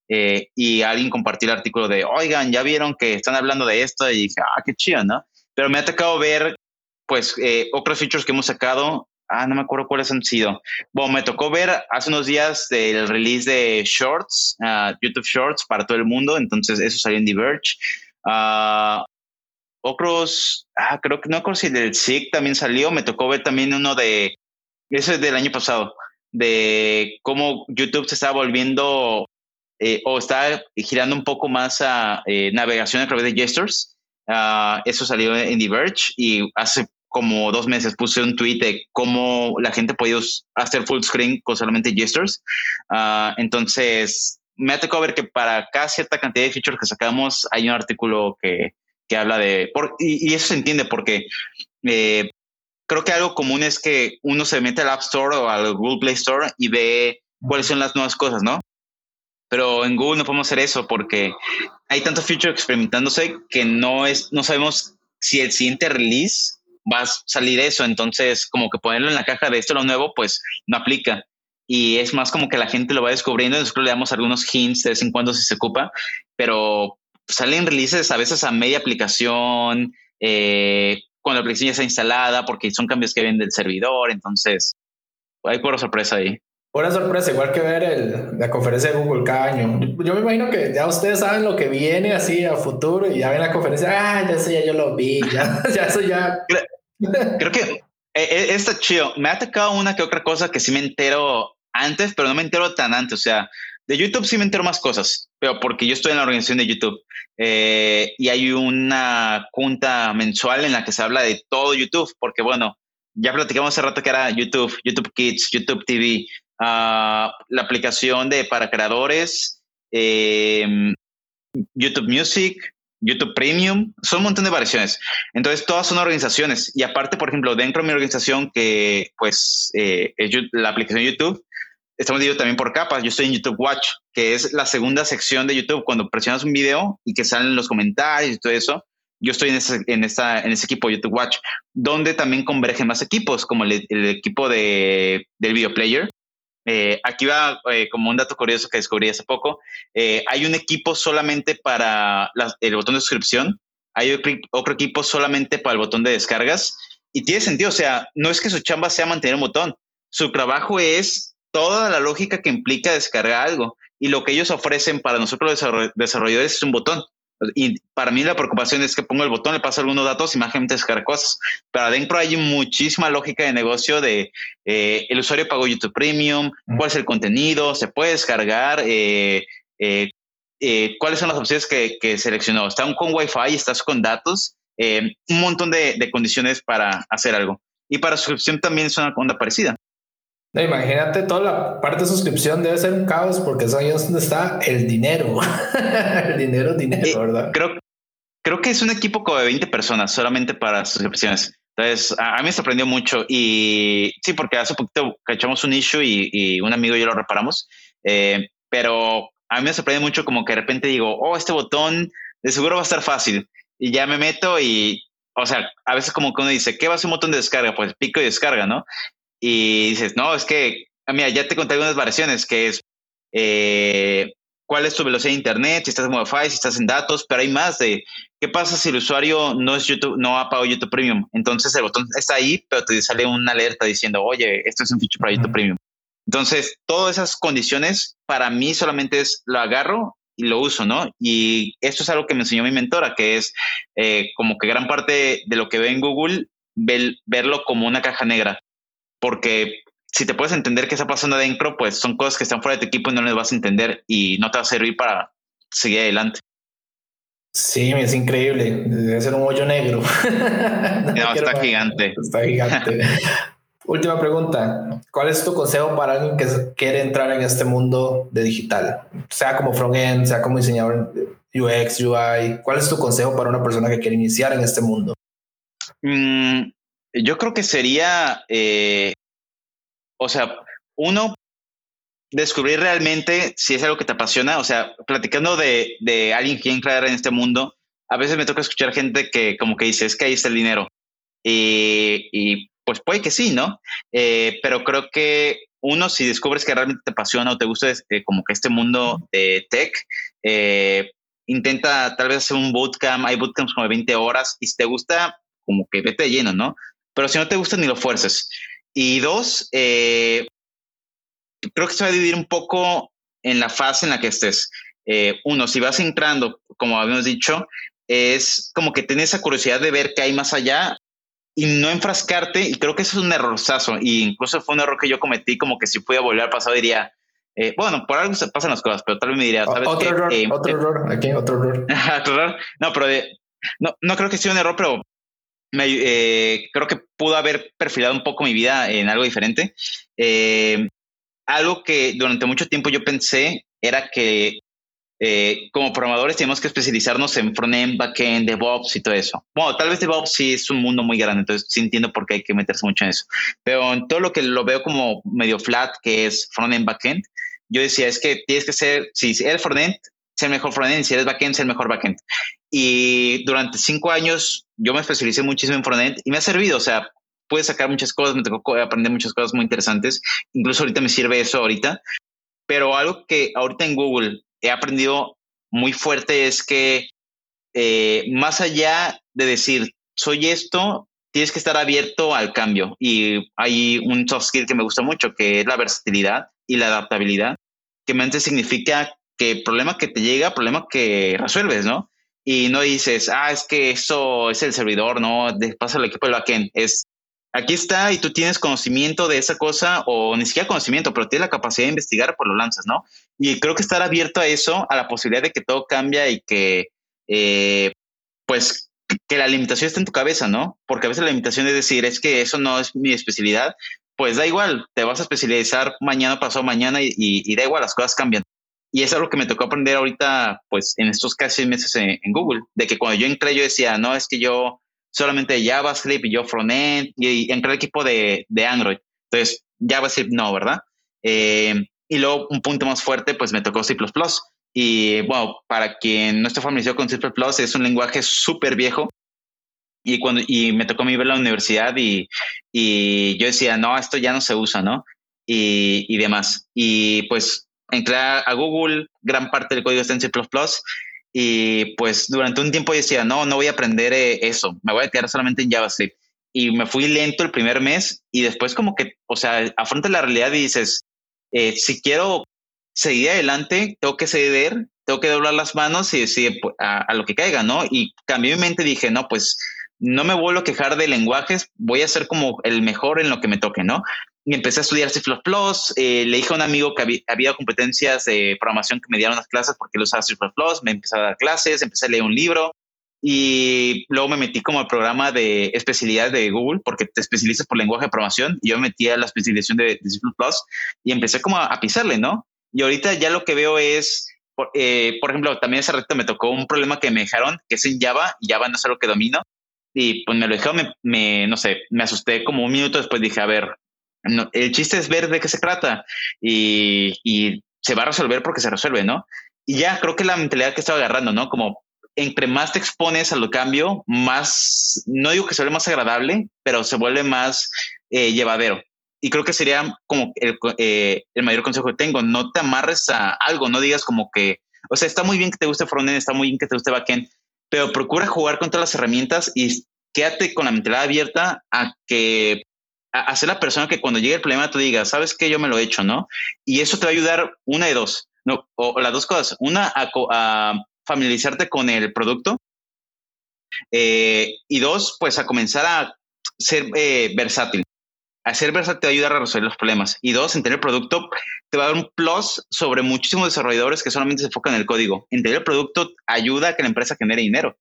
eh, y alguien compartió el artículo de, oigan, ya vieron que están hablando de esto y dije, ah, qué chido, ¿no? Pero me ha tocado ver, pues, eh, otros features que hemos sacado. Ah, no me acuerdo cuáles han sido. Bueno, me tocó ver hace unos días del release de Shorts, uh, YouTube Shorts para todo el mundo. Entonces, eso salió en Diverge. Uh, otros, ah, creo que no recuerdo si del SIG también salió, me tocó ver también uno de, ese es del año pasado, de cómo YouTube se está volviendo eh, o está girando un poco más a eh, navegación a través de gestures. Ah, eso salió en Diverge y hace como dos meses puse un tweet de cómo la gente podía hacer full screen con solamente gestures. Ah, entonces, me ha tocado ver que para cada cierta cantidad de features que sacamos hay un artículo que, que habla de, y, eso se entiende porque eh, creo que algo común es que uno se mete al App Store o al Google Play Store y ve cuáles son las nuevas cosas, ¿no? Pero en Google no podemos hacer eso porque hay tanto feature experimentándose que no es, no sabemos si el siguiente release va a salir eso. Entonces, como que ponerlo en la caja de esto lo nuevo, pues no aplica. Y es más como que la gente lo va descubriendo. Nosotros le damos algunos hints de vez en cuando si se ocupa, pero salen releases a veces a media aplicación, eh, cuando la aplicación ya está instalada, porque son cambios que vienen del servidor. Entonces, hay pura sorpresa ahí. Una sorpresa, igual que ver el, la conferencia de Google cada año. Yo, me imagino que ya ustedes saben lo que viene así a futuro y ya ven la conferencia, ah, ya sé, ya yo lo vi, ya, ya eso ya. Creo, que eh, eh, está chido. Me ha tocado una que otra cosa que sí me entero antes, pero no me entero tan antes. O sea, de YouTube sí me entero más cosas, pero porque yo estoy en la organización de YouTube eh, y hay una junta mensual en la que se habla de todo YouTube, porque bueno, ya platicamos hace rato que era YouTube, YouTube Kids, YouTube TV, la aplicación de para creadores, em, YouTube Music, YouTube Premium, son un montón de variaciones. Entonces, todas son organizaciones. Y aparte, por ejemplo, dentro de mi organización, que pues eh, es la aplicación YouTube, estamos divididos también por capas. Yo estoy en YouTube Watch, que es la segunda sección de YouTube. Cuando presionas un video y que salen los comentarios y todo eso, yo estoy en ese, en esta, en ese equipo YouTube Watch, donde también convergen más equipos, como el, equipo de, del video player, eh, aquí va eh, como un dato curioso que descubrí hace poco. Eh, hay un equipo solamente para el botón de suscripción, hay otro, equipo solamente para el botón de descargas y tiene sentido, o sea, no es que su chamba sea mantener un botón, su trabajo es toda la lógica que implica descargar algo y lo que ellos ofrecen para nosotros los desarrolladores es un botón. Y para mí la preocupación es que pongo el botón, le paso algunos datos y mágicamente descarga cosas. Pero adentro hay muchísima lógica de negocio de eh, el usuario pagó YouTube Premium, cuál es el contenido, se puede descargar, eh, eh, cuáles son las opciones que, que seleccionó. Está con Wi-Fi, estás con datos, un montón de, de condiciones para hacer algo. Y para suscripción también es una onda parecida imagínate toda la parte de suscripción debe ser un caos porque eso ahí es donde está el dinero. el dinero, dinero, ¿verdad? Creo, creo que es un equipo como de 20 personas solamente para suscripciones. Entonces, a, mí me sorprendió mucho y sí, porque hace poquito cachamos un issue y, un amigo y yo lo reparamos, eh, pero a mí me sorprende mucho como que de repente digo, oh, este botón de seguro va a estar fácil y ya me meto y, o sea, a veces como que uno dice, ¿qué va a ser un botón de descarga? Pues pico y descarga, ¿no? Y dices, no, es que, ah, mira, ya te conté algunas variaciones, que es eh, cuál es tu velocidad de internet, si estás en Wi-Fi, si estás en datos, pero hay más de qué pasa si el usuario no es YouTube, no ha pagado YouTube Premium. Entonces el botón está ahí, pero te sale una alerta diciendo, oye, esto es un feature para YouTube Premium. Entonces, todas esas condiciones para mí solamente es lo agarro y lo uso, ¿no? Y esto es algo que me enseñó mi mentora, que es eh, como que gran parte de lo que ve en Google, verlo como una caja negra porque si te puedes entender qué está pasando adentro, pues son cosas que están fuera de tu equipo y no les vas a entender y no te va a servir para seguir adelante. Sí, es increíble. Debe ser un hoyo negro. no, está gigante. Está gigante. Última pregunta. ¿Cuál es tu consejo para alguien que quiere entrar en este mundo de digital? Sea como front-end, sea como diseñador UX, UI. ¿Cuál es tu consejo para una persona que quiere iniciar en este mundo? Mm, yo creo que sería, eh, o sea, uno, descubrir realmente si es algo que te apasiona, o sea, platicando de, de alguien que entrar en este mundo, a veces me toca escuchar gente que como que dice, es que ahí está el dinero. Y, y pues puede que sí, ¿no? Eh, pero creo que uno, si descubres que realmente te apasiona o te gusta este, como que este mundo de tech, eh, intenta tal vez hacer un bootcamp, hay bootcamps como de 20 horas, y si te gusta, como que vete lleno, ¿no? Pero si no te gusta ni lo fuerces. Y dos, eh, creo que se va a dividir un poco en la fase en la que estés. Eh, uno, si vas entrando, como habíamos dicho, es como que tienes esa curiosidad de ver qué hay más allá y no enfrascarte. Y creo que eso es un errorzazo. Y incluso fue un error que yo cometí, como que si pudiera volver al pasado diría, eh, bueno, por algo se pasan las cosas, pero tal vez me diría, ¿sabes Otro error, otro error, aquí, otro error. otro error. No, pero no, no creo que sea un error, pero eh, creo que pudo haber perfilado un poco mi vida en algo diferente. Eh, algo que durante mucho tiempo yo pensé era que eh, como programadores tenemos que especializarnos en frontend, backend, DevOps y todo eso. Bueno, tal vez DevOps sí es un mundo muy grande, entonces sí entiendo por qué hay que meterse mucho en eso. Pero en todo lo que lo veo como medio flat, que es frontend, backend, yo decía, es que tienes que ser, si eres frontend, ser mejor frontend, si eres backend, ser mejor backend. Y durante cinco años yo me especialicé muchísimo en frontend y me ha servido, o sea, pude sacar muchas cosas, me tocó aprender muchas cosas muy interesantes, incluso ahorita me sirve eso ahorita. Pero algo que ahorita en Google he aprendido muy fuerte es que eh, más allá de decir, soy esto, tienes que estar abierto al cambio. Y hay un soft skill que me gusta mucho, que es la versatilidad y la adaptabilidad, que mente significa que problema que te llega, problema que resuelves, ¿no? Y no dices, ah, es que eso es el servidor, no, pasa al equipo del backend. Es, aquí está y tú tienes conocimiento de esa cosa o ni siquiera conocimiento, pero tienes la capacidad de investigar, por lo lanzas, ¿no? Y creo que estar abierto a eso, a la posibilidad de que todo cambia y que, eh, pues, que la limitación está en tu cabeza, ¿no? Porque a veces la limitación es decir, es que eso no es mi especialidad, pues da igual, te vas a especializar mañana, pasado mañana y, da igual, las cosas cambian. Y es algo que me tocó aprender ahorita, pues en estos casi meses en, en Google, de que cuando yo entré yo decía, no, es que yo solamente JavaScript y yo frontend y, entré al equipo de, de, Android. Entonces, JavaScript no, ¿verdad? Eh, y luego un punto más fuerte, pues me tocó C++. Y bueno, para quien no esté familiarizado con C++, es un lenguaje súper viejo. Y, cuando, y me tocó a mí ver la universidad y, y yo decía, no, esto ya no se usa, ¿no? Y, y demás. Y pues entré a Google, gran parte del código está en C++, y pues durante un tiempo decía, no, no voy a aprender eh, eso, me voy a quedar solamente en JavaScript. Y me fui lento el primer mes y después como que, o sea, afronta la realidad y dices, eh, si quiero seguir adelante, tengo que ceder, tengo que doblar las manos y decir pues, a, lo que caiga, ¿no? Y cambié mi mente y dije, no, pues no me vuelvo a quejar de lenguajes, voy a ser como el mejor en lo que me toque, ¿no? Y empecé a estudiar C++. Eh, le dije a un amigo que había, competencias de programación que me dieron las clases porque él usaba C++. Me empecé a dar clases, empecé a leer un libro y luego me metí como al programa de especialidad de Google porque te especializas por lenguaje de programación y yo me metí a la especialización de, C++ y empecé como a, pisarle, ¿no? Y ahorita ya lo que veo es, por, eh, por ejemplo, también ese reto me tocó un problema que me dejaron, que es en Java, y Java no es algo que domino, y pues me lo dejaron, me, me, no sé, me asusté como un minuto después, dije, a ver, el chiste es ver de qué se trata y, se va a resolver porque se resuelve, ¿no? Y ya creo que la mentalidad que estaba agarrando, ¿no? Como entre más te expones al cambio, más, no digo que se vuelve más agradable, pero se vuelve más eh, llevadero. Y creo que sería como el, eh, el, mayor consejo que tengo, no te amarres a algo, no digas como que, o sea, está muy bien que te guste frontend, está muy bien que te guste backend, pero procura jugar con todas las herramientas y quédate con la mentalidad abierta a que a, ser la persona que cuando llegue el problema tú digas, sabes que yo me lo he hecho, ¿no? Y eso te va a ayudar una de dos, no, o, las dos cosas. Una, a, familiarizarte con el producto. Eh, y dos, pues a comenzar a ser eh, versátil. A ser versátil te va a ayudar a resolver los problemas. Y dos, en tener producto te va a dar un plus sobre muchísimos desarrolladores que solamente se enfocan en el código. En tener el producto ayuda a que la empresa genere dinero.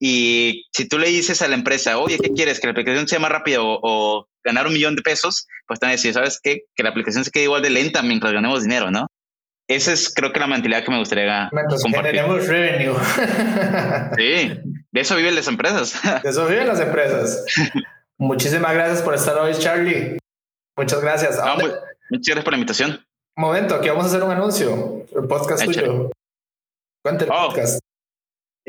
Y si tú le dices a la empresa, oye, ¿qué quieres? ¿Que la aplicación sea más rápida o, ganar un millón de pesos? Pues te van a decir, ¿sabes qué? Que la aplicación se quede igual de lenta mientras ganemos dinero, ¿no? Esa es, creo que, la mentalidad que me gustaría compartir. Generemos revenue. sí, de eso viven las empresas. De eso viven las empresas. Muchísimas gracias por estar hoy, Charlie. Muchas gracias. muchas gracias por la invitación. Un momento, aquí vamos a hacer un anuncio. El podcast tuyo. Cuéntame el oh. podcast.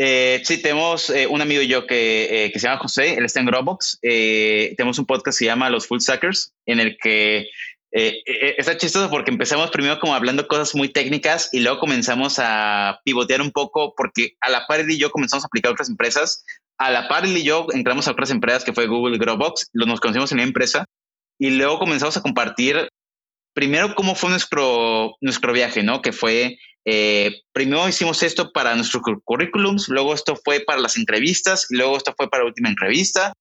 Eh, sí, tenemos eh, un amigo y yo que, eh, que, se llama José, él está en Dropbox. Eh, tenemos un podcast que se llama Los Full Suckers, en el que está chistoso porque empezamos primero como hablando cosas muy técnicas y luego comenzamos a pivotear un poco porque a la par y yo comenzamos a aplicar otras empresas. A la par y yo entramos a otras empresas que fue Google Dropbox, nos conocimos en la empresa y luego comenzamos a compartir primero cómo fue nuestro, nuestro viaje, ¿no? Que fue eh, primero hicimos esto para nuestros currículums, luego esto fue para las entrevistas luego esto fue para la última entrevista.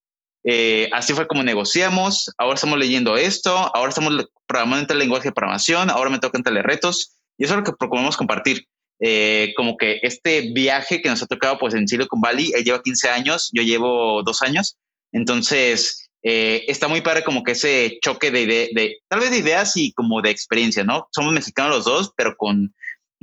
Eh, así fue como negociamos. Ahora estamos leyendo esto, ahora estamos programando el lenguaje de programación, ahora me toca entre retos y eso es lo que procuramos compartir. Eh, como que este viaje que nos ha tocado pues en Silicon Valley, él lleva 15 años, yo llevo dos años, entonces está muy padre como que ese choque de, de, de, tal vez de ideas y como de experiencia, ¿no? Somos mexicanos los dos, pero con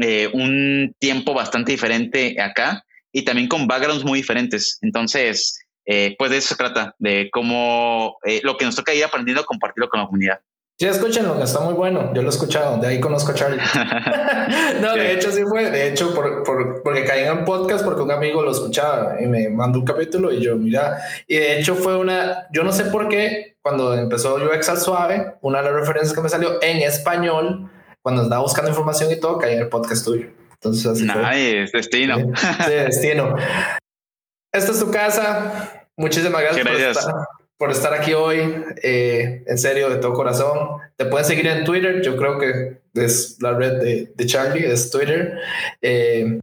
eh, un tiempo bastante diferente acá y también con backgrounds muy diferentes. Entonces, eh, pues de eso se trata, de cómo eh, lo que nos toca ir aprendiendo, compartirlo con la comunidad. Sí, escúchenlo, está muy bueno. Yo lo he escuchado, de ahí conozco a Charlie. no, de hecho sí fue, de hecho, por, por, porque caí en un podcast porque un amigo lo escuchaba y me mandó un capítulo y yo, mira, y de hecho fue una, yo no sé por qué, cuando empezó UX al suave, una de las referencias que me salió en español, cuando andaba buscando información y todo, caí en el podcast tuyo. Entonces, así nice, destino. Sí, destino. Esta es tu casa. Muchísimas gracias, Por, estar, aquí hoy. Eh, en serio, de todo corazón. Te pueden seguir en Twitter. Yo creo que es la red de, de Charlie, es Twitter. Eh,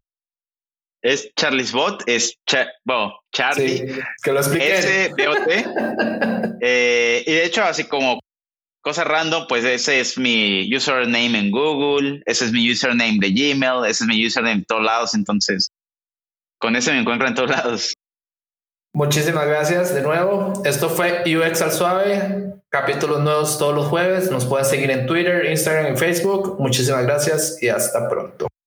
es Charlie's Bot, es Charlie. Sí, que lo expliqué. S eh, y de hecho, así como cosa random, pues ese es mi username en Google, ese es mi username de Gmail, ese es mi username en todos lados, entonces con ese me encuentro en todos lados. Muchísimas gracias de nuevo. Esto fue UX al Suave, capítulos nuevos todos los jueves. Nos pueden seguir en Twitter, Instagram y Facebook. Muchísimas gracias y hasta pronto.